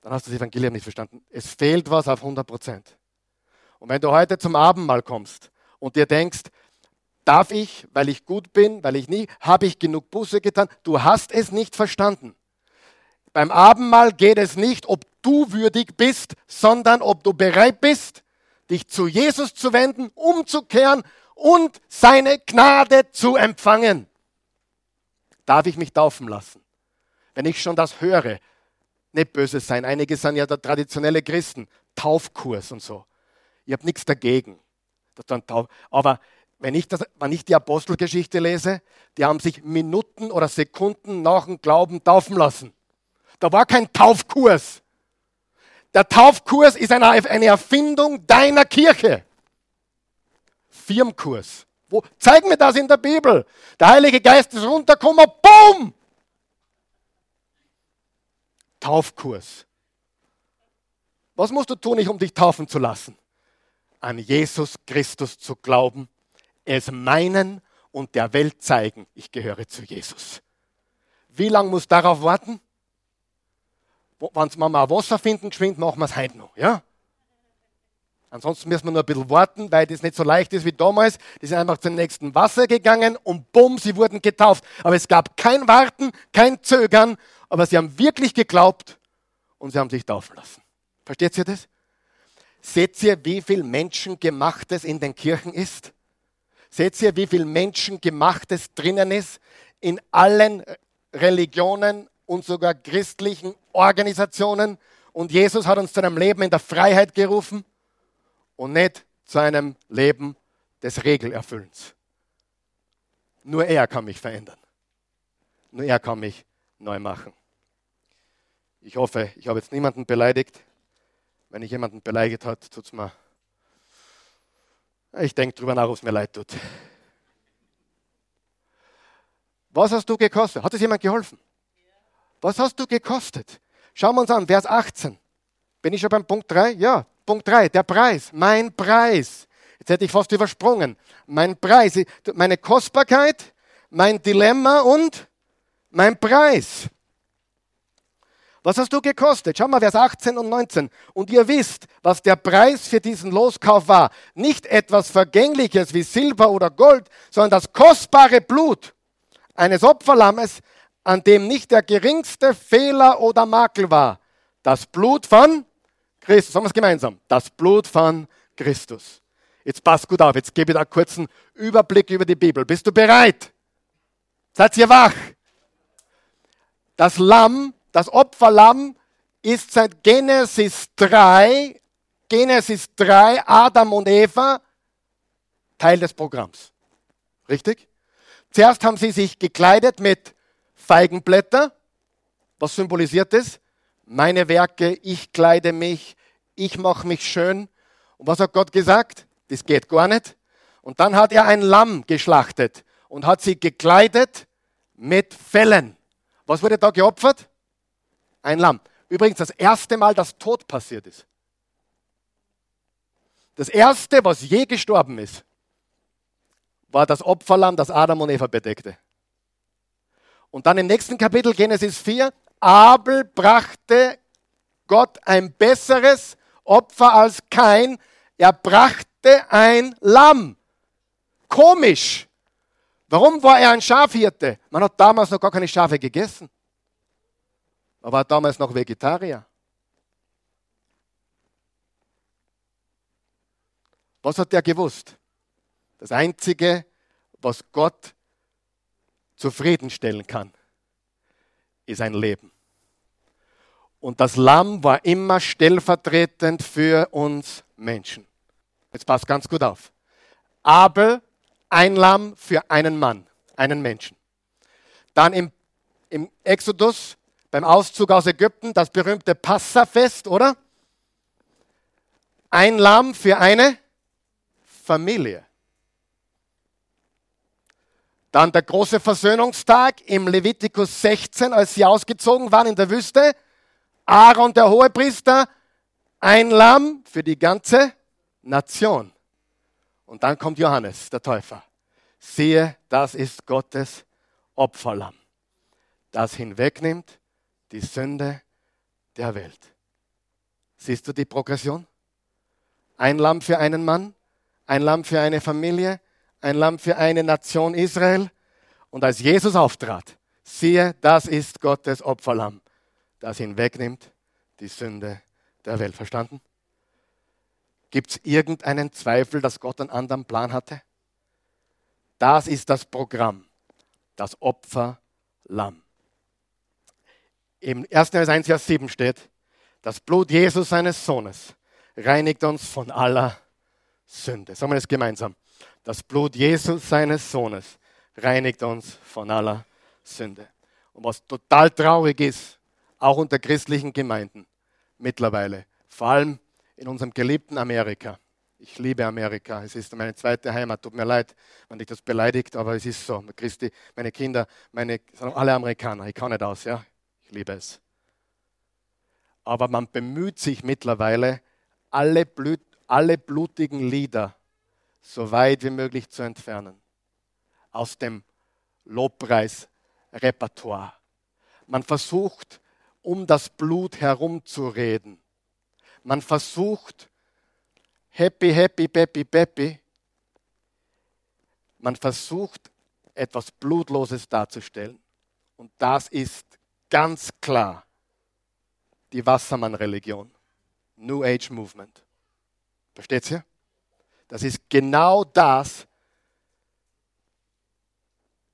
Speaker 1: dann hast du das Evangelium nicht verstanden. Es fehlt was auf 100 Prozent. Und wenn du heute zum Abendmahl kommst und dir denkst, Darf ich, weil ich gut bin, weil ich nie, habe ich genug Buße getan? Du hast es nicht verstanden. Beim Abendmahl geht es nicht, ob du würdig bist, sondern ob du bereit bist, dich zu Jesus zu wenden, umzukehren und seine Gnade zu empfangen. Darf ich mich taufen lassen? Wenn ich schon das höre, nicht böse sein. Einige sind ja der traditionelle Christen, Taufkurs und so. Ich habe nichts dagegen. Aber wenn ich, das, wenn ich die Apostelgeschichte lese, die haben sich Minuten oder Sekunden nach dem Glauben taufen lassen. Da war kein Taufkurs. Der Taufkurs ist eine, eine Erfindung deiner Kirche. Firmkurs. Wo, zeig mir das in der Bibel. Der Heilige Geist ist runtergekommen, boom! Taufkurs. Was musst du tun, um dich taufen zu lassen? An Jesus Christus zu glauben, es meinen und der Welt zeigen, ich gehöre zu Jesus. Wie lange muss darauf warten? Wenn wir mal Wasser finden, geschwind, machen wir es heute noch. Ja? Ansonsten müssen wir nur ein bisschen warten, weil das nicht so leicht ist wie damals. Die sind einfach zum nächsten Wasser gegangen und bumm, sie wurden getauft. Aber es gab kein Warten, kein Zögern, aber sie haben wirklich geglaubt und sie haben sich taufen lassen. Versteht ihr das? Seht ihr, wie viel Menschengemachtes in den Kirchen ist? Seht ihr, wie viel Menschengemachtes drinnen ist in allen Religionen und sogar christlichen Organisationen? Und Jesus hat uns zu einem Leben in der Freiheit gerufen und nicht zu einem Leben des Regelerfüllens. Nur er kann mich verändern. Nur er kann mich neu machen. Ich hoffe, ich habe jetzt niemanden beleidigt. Wenn ich jemanden beleidigt hat, tut es mir. Ich denke drüber nach, ob es mir leid tut. Was hast du gekostet? Hat es jemand geholfen? Was hast du gekostet? Schauen wir uns an, Vers 18. Bin ich schon beim Punkt 3? Ja, Punkt 3, der Preis, mein Preis. Jetzt hätte ich fast übersprungen. Mein Preis, meine Kostbarkeit, mein Dilemma und mein Preis. Was hast du gekostet? Schau mal, Vers 18 und 19. Und ihr wisst, was der Preis für diesen Loskauf war. Nicht etwas Vergängliches wie Silber oder Gold, sondern das kostbare Blut eines Opferlammes, an dem nicht der geringste Fehler oder Makel war. Das Blut von Christus. Sagen wir es gemeinsam. Das Blut von Christus. Jetzt passt gut auf. Jetzt gebe ich da einen kurzen Überblick über die Bibel. Bist du bereit? Seid ihr wach? Das Lamm, das Opferlamm ist seit Genesis 3, Genesis 3, Adam und Eva, Teil des Programms. Richtig? Zuerst haben sie sich gekleidet mit Feigenblätter. Was symbolisiert es? Meine Werke, ich kleide mich, ich mache mich schön. Und was hat Gott gesagt? Das geht gar nicht. Und dann hat er ein Lamm geschlachtet und hat sie gekleidet mit Fellen. Was wurde da geopfert? Ein Lamm. Übrigens das erste Mal, dass Tod passiert ist. Das erste, was je gestorben ist, war das Opferlamm, das Adam und Eva bedeckte. Und dann im nächsten Kapitel, Genesis 4, Abel brachte Gott ein besseres Opfer als kein. Er brachte ein Lamm. Komisch. Warum war er ein Schafhirte? Man hat damals noch gar keine Schafe gegessen. Man war damals noch Vegetarier. Was hat er gewusst? Das Einzige, was Gott zufriedenstellen kann, ist ein Leben. Und das Lamm war immer stellvertretend für uns Menschen. Jetzt passt ganz gut auf. Abel, ein Lamm für einen Mann, einen Menschen. Dann im, im Exodus, beim Auszug aus Ägypten, das berühmte Passafest, oder? Ein Lamm für eine Familie. Dann der große Versöhnungstag im Levitikus 16, als sie ausgezogen waren in der Wüste. Aaron, der Hohepriester, ein Lamm für die ganze Nation. Und dann kommt Johannes, der Täufer. Siehe, das ist Gottes Opferlamm, das hinwegnimmt die Sünde der Welt. Siehst du die Progression? Ein Lamm für einen Mann, ein Lamm für eine Familie, ein Lamm für eine Nation Israel. Und als Jesus auftrat, siehe, das ist Gottes Opferlamm, das hinwegnimmt die Sünde der Welt. Verstanden? Gibt es irgendeinen Zweifel, dass Gott einen anderen Plan hatte? Das ist das Programm, das Opferlamm. Im 1. Vers 1, Vers 7 steht, das Blut Jesus seines Sohnes reinigt uns von aller Sünde. Sagen wir das gemeinsam. Das Blut Jesus seines Sohnes reinigt uns von aller Sünde. Und was total traurig ist, auch unter christlichen Gemeinden mittlerweile, vor allem in unserem geliebten Amerika, Ich liebe Amerika. Es ist meine zweite Heimat. Tut mir leid, wenn dich das beleidigt, aber es ist so. Christi, meine Kinder, meine, alle Amerikaner. Ich kann nicht aus, ja. Ich liebe es. Aber man bemüht sich mittlerweile, alle, Blut, alle blutigen Lieder so weit wie möglich zu entfernen aus dem Lobpreisrepertoire. Man versucht, um das Blut herumzureden. Man versucht, happy, happy, peppy, peppy. Man versucht, etwas Blutloses darzustellen. Und das ist ganz klar die Wassermann-Religion. New Age Movement. Versteht ihr? Das ist genau das,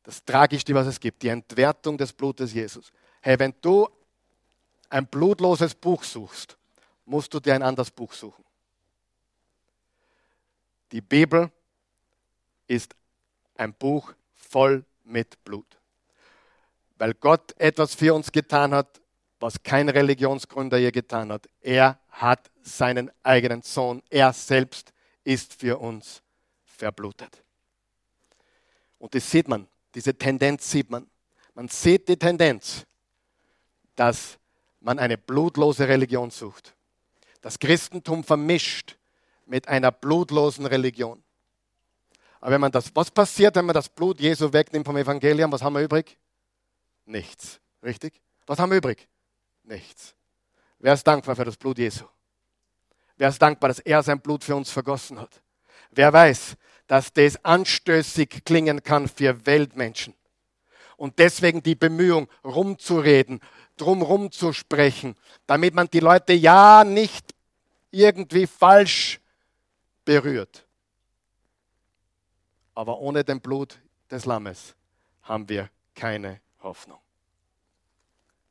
Speaker 1: das Tragischste, was es gibt, die Entwertung des Blutes Jesus. Hey, wenn du ein blutloses Buch suchst, musst du dir ein anderes Buch suchen. Die Bibel ist ein Buch voll mit Blut. Weil Gott etwas für uns getan hat, was kein Religionsgründer je getan hat. Er hat seinen eigenen Sohn, er selbst ist für uns verblutet. Und das sieht man diese Tendenz sieht man. Man sieht die Tendenz, dass man eine blutlose Religion sucht. Das Christentum vermischt mit einer blutlosen Religion. Aber wenn man das, was passiert, wenn man das Blut Jesu wegnimmt vom Evangelium? Was haben wir übrig? Nichts. Richtig? Was haben wir übrig? Nichts. Wer ist dankbar für das Blut Jesu? Wer ist dankbar, dass er sein Blut für uns vergossen hat? Wer weiß, dass das anstößig klingen kann für Weltmenschen. Und deswegen die Bemühung, rumzureden, drumrum zu sprechen, damit man die Leute ja nicht irgendwie falsch berührt. Aber ohne den Blut des Lammes haben wir keine Hoffnung.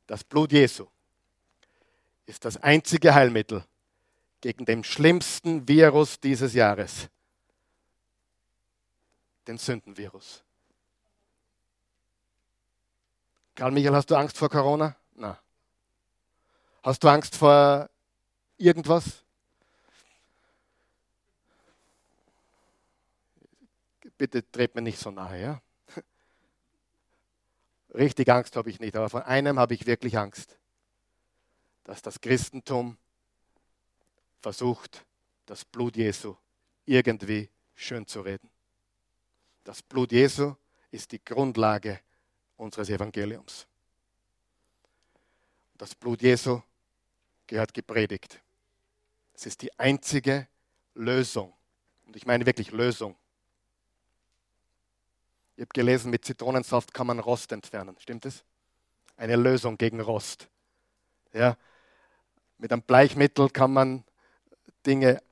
Speaker 1: Das Blut Jesu ist das einzige Heilmittel gegen den schlimmsten Virus dieses Jahres, den Sündenvirus. Karl Michael, hast du Angst vor Corona? Na. Hast du Angst vor irgendwas? Bitte dreht mir nicht so nahe, ja? Richtig Angst habe ich nicht, aber von einem habe ich wirklich Angst, dass das Christentum versucht, das Blut Jesu irgendwie schön zu reden. Das Blut Jesu ist die Grundlage unseres Evangeliums. Das Blut Jesu gehört gepredigt. Es ist die einzige Lösung. Und ich meine wirklich Lösung. Ich habe gelesen, mit Zitronensaft kann man Rost entfernen. Stimmt es? Eine Lösung gegen Rost. Ja, mit einem Bleichmittel kann man Dinge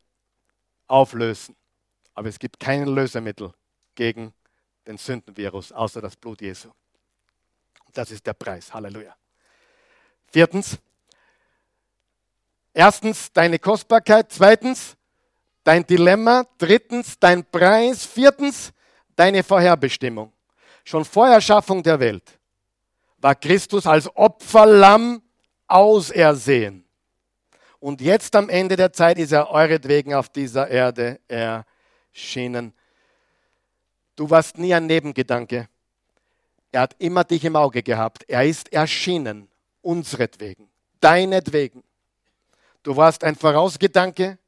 Speaker 1: auflösen. Aber es gibt kein Lösemittel gegen den Sündenvirus, außer das Blut Jesu. Das ist der Preis. Halleluja. Viertens. Erstens deine Kostbarkeit. Zweitens dein Dilemma. Drittens dein Preis. Viertens deine Vorherbestimmung. Schon vor Erschaffung der Welt war Christus als Opferlamm ausersehen. Und jetzt am Ende der Zeit ist er euretwegen auf dieser Erde erschienen. Du warst nie ein Nebengedanke. Er hat immer dich im Auge gehabt. Er ist erschienen, unseretwegen, deinetwegen. Du warst ein Vorausgedanke.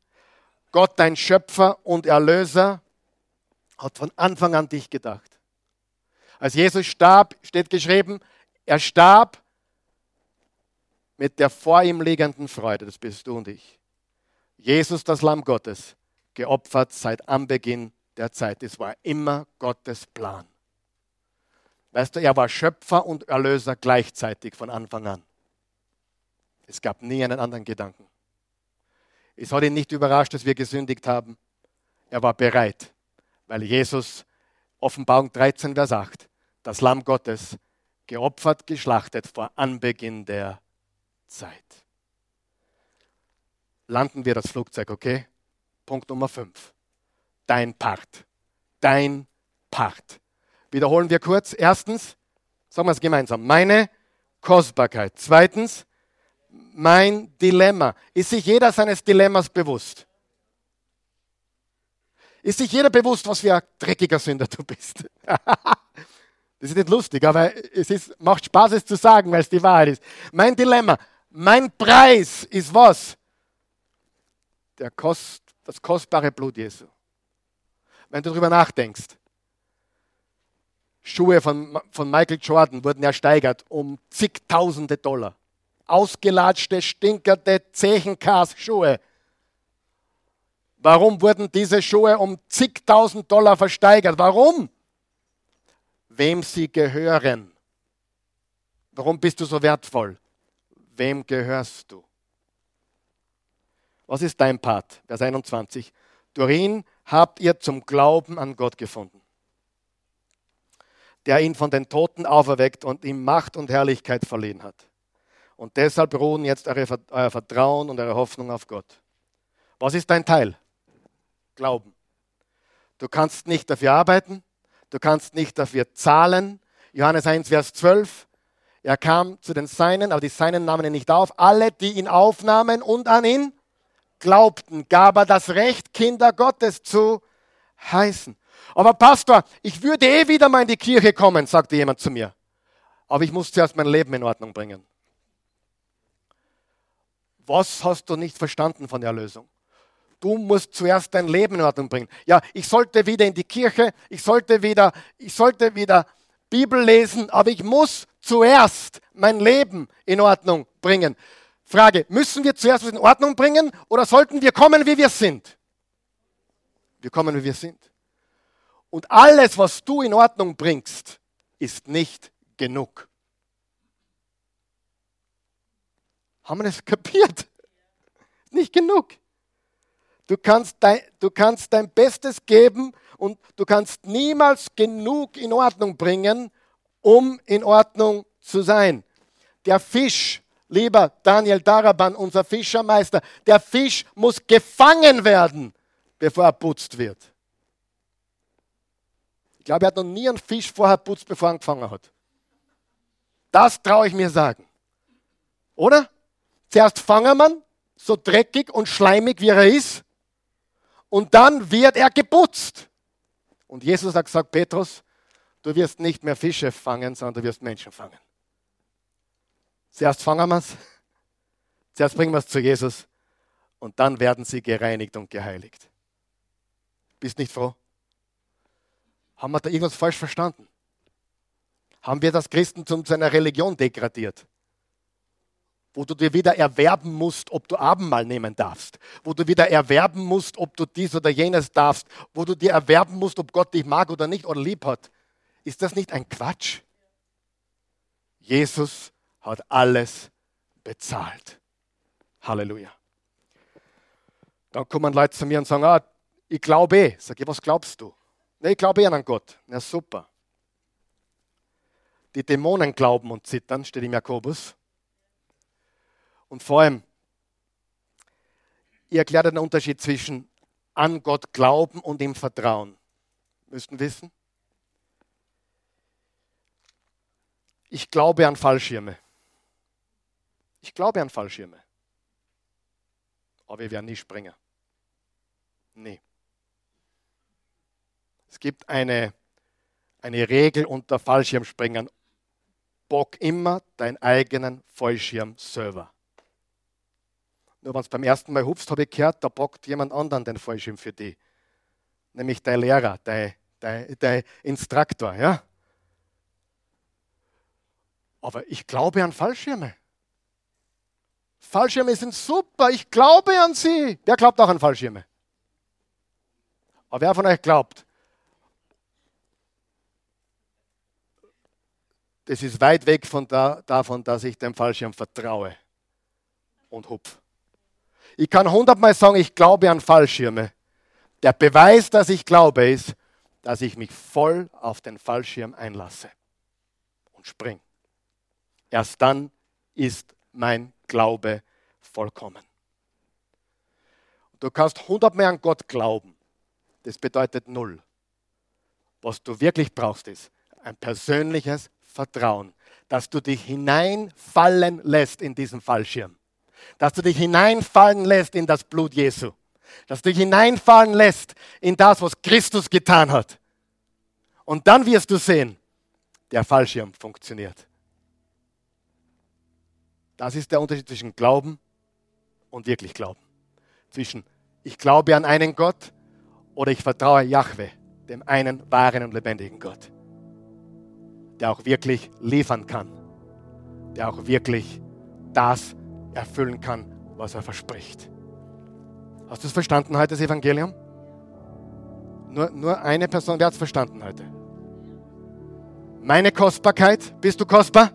Speaker 1: Gott, dein Schöpfer und Erlöser, hat von Anfang an dich gedacht. Als Jesus starb, steht geschrieben, er starb mit der vor ihm liegenden Freude, das bist du und ich. Jesus, das Lamm Gottes, geopfert seit Anbeginn der Zeit. Es war immer Gottes Plan. Weißt du, er war Schöpfer und Erlöser gleichzeitig von Anfang an. Es gab nie einen anderen Gedanken. Es hat ihn nicht überrascht, dass wir gesündigt haben. Er war bereit, weil Jesus, Offenbarung 13, Vers 8, das Lamm Gottes, geopfert, geschlachtet vor Anbeginn der Zeit. Landen wir das Flugzeug, okay? Punkt Nummer 5 dein Part. Dein Part. Wiederholen wir kurz. Erstens, sagen wir es gemeinsam, meine Kostbarkeit. Zweitens, mein Dilemma. Ist sich jeder seines Dilemmas bewusst? Ist sich jeder bewusst, was für ein dreckiger Sünder du bist? das ist nicht lustig, aber es ist, macht Spaß, es zu sagen, weil es die Wahrheit ist. Mein Dilemma, mein Preis ist was? Der Kost, das kostbare Blut Jesu. Wenn du darüber nachdenkst, Schuhe von, von Michael Jordan wurden ersteigert um zigtausende Dollar. Ausgelatschte, stinkerte Zechenkars-Schuhe. Warum wurden diese Schuhe um zigtausend Dollar versteigert? Warum? Wem sie gehören. Warum bist du so wertvoll? Wem gehörst du? Was ist dein Part? Vers 21. Durch habt ihr zum Glauben an Gott gefunden der ihn von den Toten auferweckt und ihm Macht und Herrlichkeit verliehen hat. Und deshalb ruhen jetzt eure, euer Vertrauen und eure Hoffnung auf Gott. Was ist dein Teil? Glauben. Du kannst nicht dafür arbeiten, du kannst nicht dafür zahlen. Johannes 1, Vers 12. Er kam zu den Seinen, aber die Seinen nahmen ihn nicht auf. Alle, die ihn aufnahmen und an ihn glaubten, gab er das Recht, Kinder Gottes zu heißen. Aber Pastor, ich würde eh wieder mal in die Kirche kommen, sagte jemand zu mir. Aber ich muss zuerst mein Leben in Ordnung bringen. Was hast du nicht verstanden von der Erlösung? Du musst zuerst dein Leben in Ordnung bringen. Ja, ich sollte wieder in die Kirche, ich sollte wieder, ich sollte wieder Bibel lesen, aber ich muss zuerst mein Leben in Ordnung bringen. Frage, müssen wir zuerst was in Ordnung bringen oder sollten wir kommen, wie wir sind? Wir kommen, wie wir sind. Und alles, was du in Ordnung bringst, ist nicht genug. Haben wir das kapiert? Nicht genug. Du kannst, dein, du kannst dein Bestes geben und du kannst niemals genug in Ordnung bringen, um in Ordnung zu sein. Der Fisch, lieber Daniel Daraban, unser Fischermeister, der Fisch muss gefangen werden, bevor er putzt wird. Ich glaube, er hat noch nie einen Fisch vorher putzt, bevor er angefangen hat. Das traue ich mir sagen. Oder? Zuerst fangen man, so dreckig und schleimig wie er ist, und dann wird er geputzt. Und Jesus hat gesagt, Petrus, du wirst nicht mehr Fische fangen, sondern du wirst Menschen fangen. Zuerst fangen wir es, zuerst bringen wir es zu Jesus und dann werden sie gereinigt und geheiligt. Bist nicht froh? Haben wir da irgendwas falsch verstanden? Haben wir das Christentum zu einer Religion degradiert? Wo du dir wieder erwerben musst, ob du Abendmahl nehmen darfst. Wo du wieder erwerben musst, ob du dies oder jenes darfst. Wo du dir erwerben musst, ob Gott dich mag oder nicht oder lieb hat. Ist das nicht ein Quatsch? Jesus hat alles bezahlt. Halleluja. Dann kommen Leute zu mir und sagen, ah, ich glaube eh. Sag ich, was glaubst du? Nee, ich glaube eher an Gott. Na super. Die Dämonen glauben und zittern, steht im Jakobus. Und vor allem, ihr erklärt den Unterschied zwischen an Gott glauben und ihm vertrauen. Müssten wissen? Ich glaube an Fallschirme. Ich glaube an Fallschirme. Aber wir werden nie springen. Nee. Es gibt eine, eine Regel unter Fallschirmspringern. Bock immer deinen eigenen Fallschirm selber. Nur wenn es beim ersten Mal hupst, habe ich gehört, da bockt jemand anderen den Fallschirm für dich. Nämlich dein Lehrer, dein, dein, dein Instruktor. Ja? Aber ich glaube an Fallschirme. Fallschirme sind super, ich glaube an sie. Wer glaubt auch an Fallschirme? Aber wer von euch glaubt, das ist weit weg von da, davon, dass ich dem Fallschirm vertraue und hupf. Ich kann hundertmal sagen, ich glaube an Fallschirme. Der Beweis, dass ich glaube, ist, dass ich mich voll auf den Fallschirm einlasse und spring. Erst dann ist mein Glaube vollkommen. Du kannst hundertmal an Gott glauben. Das bedeutet null. Was du wirklich brauchst, ist ein persönliches Vertrauen, dass du dich hineinfallen lässt in diesen Fallschirm, dass du dich hineinfallen lässt in das Blut Jesu, dass du dich hineinfallen lässt in das, was Christus getan hat. Und dann wirst du sehen, der Fallschirm funktioniert. Das ist der Unterschied zwischen Glauben und wirklich Glauben. Zwischen ich glaube an einen Gott oder ich vertraue Yahweh, dem einen wahren und lebendigen Gott, der auch wirklich liefern kann, der auch wirklich das erfüllen kann, was er verspricht. Hast du es verstanden heute, das Evangelium? Nur, nur eine Person, wer hat es verstanden heute? Meine Kostbarkeit, bist du kostbar?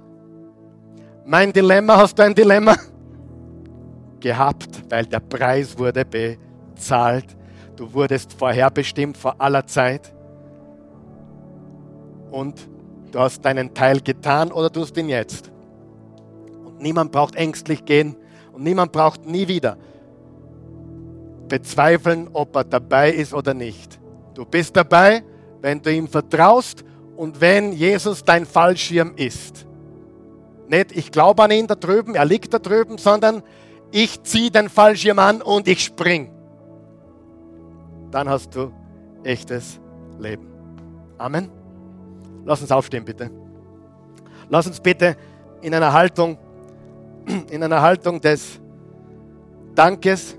Speaker 1: Mein Dilemma, hast du ein Dilemma? Gehabt, weil der Preis wurde bezahlt. Du wurdest vorherbestimmt vor aller Zeit. Und du hast deinen Teil getan oder tust ihn jetzt. Niemand braucht ängstlich gehen und niemand braucht nie wieder bezweifeln, ob er dabei ist oder nicht. Du bist dabei, wenn du ihm vertraust und wenn Jesus dein Fallschirm ist. Nicht, ich glaube an ihn da drüben, er liegt da drüben, sondern ich ziehe den Fallschirm an und ich spring. Dann hast du echtes Leben. Amen. Lass uns aufstehen, bitte. Lass uns bitte in einer Haltung, in einer Haltung des Dankes,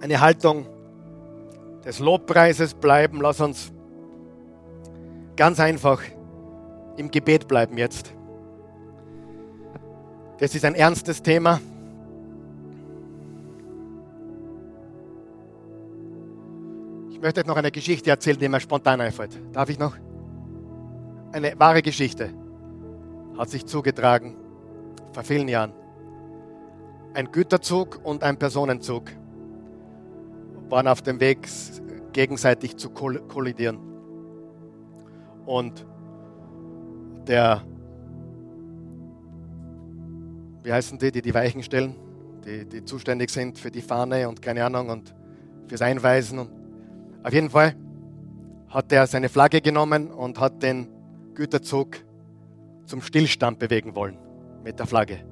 Speaker 1: eine Haltung des Lobpreises bleiben. Lass uns ganz einfach im Gebet bleiben jetzt. Das ist ein ernstes Thema. Ich möchte euch noch eine Geschichte erzählen, die mir spontan einfällt. Darf ich noch? Eine wahre Geschichte hat sich zugetragen vor vielen Jahren. Ein Güterzug und ein Personenzug waren auf dem Weg, gegenseitig zu kollidieren. Und der, wie heißen die, die die Weichen stellen, die, die zuständig sind für die Fahne und keine Ahnung und fürs Einweisen. Und auf jeden Fall hat er seine Flagge genommen und hat den Güterzug zum Stillstand bewegen wollen mit der Flagge.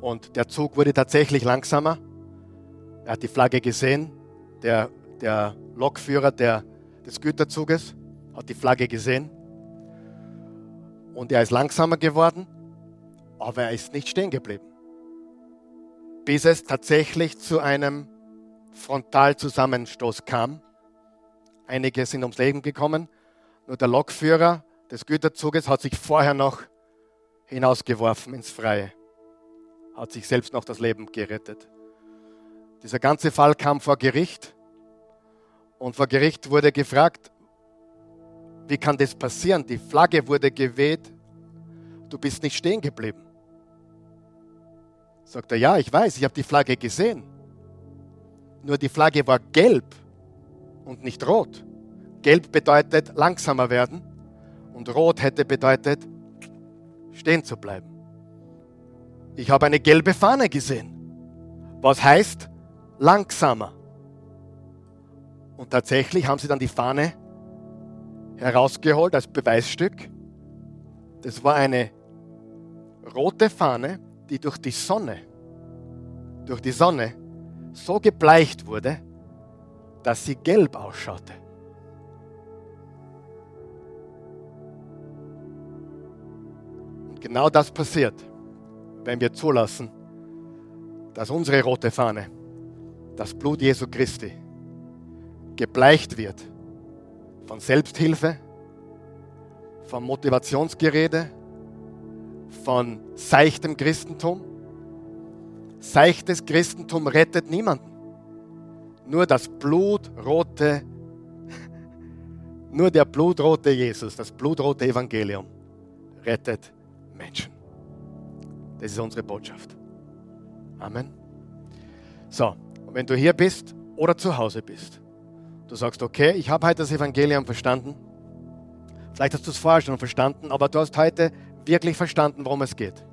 Speaker 1: Und der Zug wurde tatsächlich langsamer er hat die Flagge gesehen. Der, der Lokführer der, des Güterzuges hat die Flagge gesehen. Und er ist langsamer geworden, aber er ist nicht stehen geblieben. Bis es tatsächlich zu einem Frontalzusammenstoß kam. Einige sind ums Leben gekommen. Nur der Lokführer des Güterzuges hat sich vorher noch hinausgeworfen ins Freie. Hat sich selbst noch das Leben gerettet. Dieser ganze Fall kam vor Gericht und vor Gericht wurde gefragt, wie kann das passieren? Die Flagge wurde geweht, du bist nicht stehen geblieben. Sagt er, ja, ich weiß, ich habe die Flagge gesehen. Nur die Flagge war gelb und nicht rot. Gelb bedeutet langsamer werden und rot hätte bedeutet stehen zu bleiben. Ich habe eine gelbe Fahne gesehen. Was heißt, langsamer. Und tatsächlich haben sie dann die Fahne herausgeholt als Beweisstück. Das war eine rote Fahne, die durch die Sonne, durch die Sonne so gebleicht wurde, dass sie gelb ausschaute. Genau das passiert, wenn wir zulassen, dass unsere rote Fahne das Blut Jesu Christi gebleicht wird von Selbsthilfe, von Motivationsgerede, von seichtem Christentum. Seichtes Christentum rettet niemanden. Nur das blutrote, nur der blutrote Jesus, das blutrote Evangelium rettet Menschen. Das ist unsere Botschaft. Amen. So, und wenn du hier bist oder zu Hause bist, du sagst, okay, ich habe heute das Evangelium verstanden. Vielleicht hast du es vorher schon verstanden, aber du hast heute wirklich verstanden, worum es geht.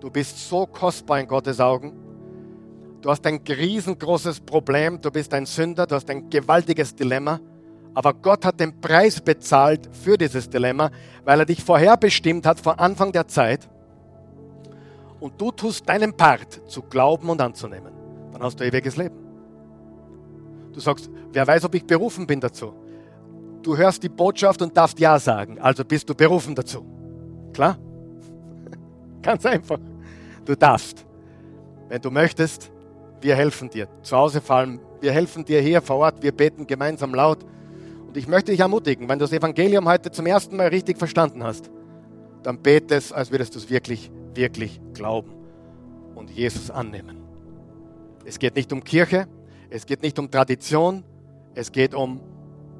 Speaker 1: Du bist so kostbar in Gottes Augen. Du hast ein riesengroßes Problem. Du bist ein Sünder. Du hast ein gewaltiges Dilemma. Aber Gott hat den Preis bezahlt für dieses Dilemma, weil er dich vorherbestimmt hat vor Anfang der Zeit. und du tust deinen Part zu glauben und anzunehmen, dann hast du ewiges Leben. Du sagst, wer weiß, ob ich berufen bin dazu. Du hörst die Botschaft und darfst Ja sagen, also bist du berufen dazu. Klar? Ganz einfach. Du darfst. Wenn du möchtest, wir helfen dir. Zu Hause vor allem, wir helfen dir hier vor Ort, wir beten gemeinsam laut. Ich möchte dich ermutigen, wenn du das Evangelium heute zum ersten Mal richtig verstanden hast, dann bete es, als würdest du es wirklich, wirklich glauben und Jesus annehmen. Es geht nicht um Kirche, es geht nicht um Tradition, es geht um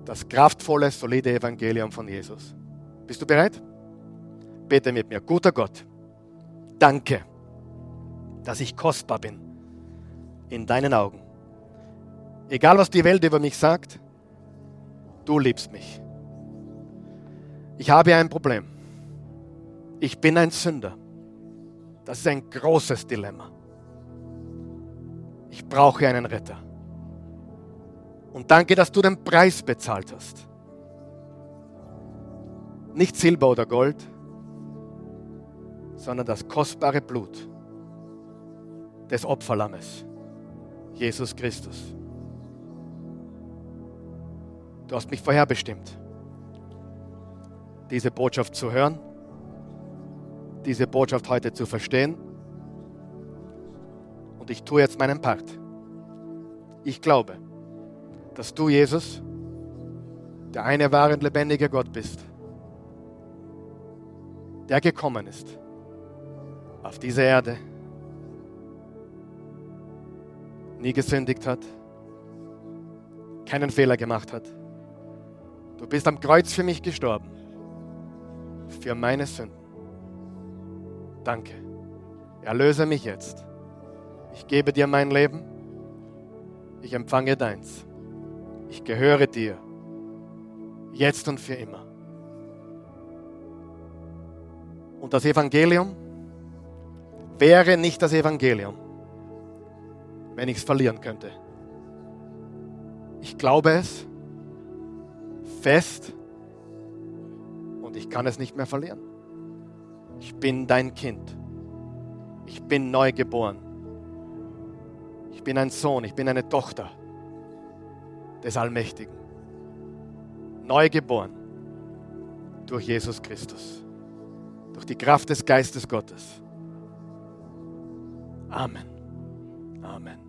Speaker 1: das kraftvolle, solide Evangelium von Jesus. Bist du bereit? Bete mit mir. Guter Gott, danke, dass ich kostbar bin in deinen Augen. Egal was die Welt über mich sagt, du liebst mich. Ich habe ein Problem. Ich bin ein Sünder. Das ist ein großes Dilemma. Ich brauche einen Retter. Und danke, dass du den Preis bezahlt hast. Nicht Silber oder Gold, sondern das kostbare Blut des Opferlammes, Jesus Christus. Du hast mich vorherbestimmt, diese Botschaft zu hören, diese Botschaft heute zu verstehen. Und ich tue jetzt meinen Part. Ich glaube, dass du, Jesus, der eine wahre und lebendige Gott bist, der gekommen ist auf diese Erde, nie gesündigt hat, keinen Fehler gemacht hat Du bist am Kreuz für mich gestorben, für meine Sünden. Danke. Erlöse mich jetzt. Ich gebe dir mein Leben. Ich empfange deins. Ich gehöre dir. Jetzt und für immer. Und das Evangelium wäre nicht das Evangelium, wenn ich es verlieren könnte. Ich glaube es fest und ich kann es nicht mehr verlieren. Ich bin dein Kind. Ich bin neu geboren. Ich bin ein Sohn, ich bin eine Tochter des Allmächtigen. Neu geboren durch Jesus Christus. Durch die Kraft des Geistes Gottes. Amen. Amen.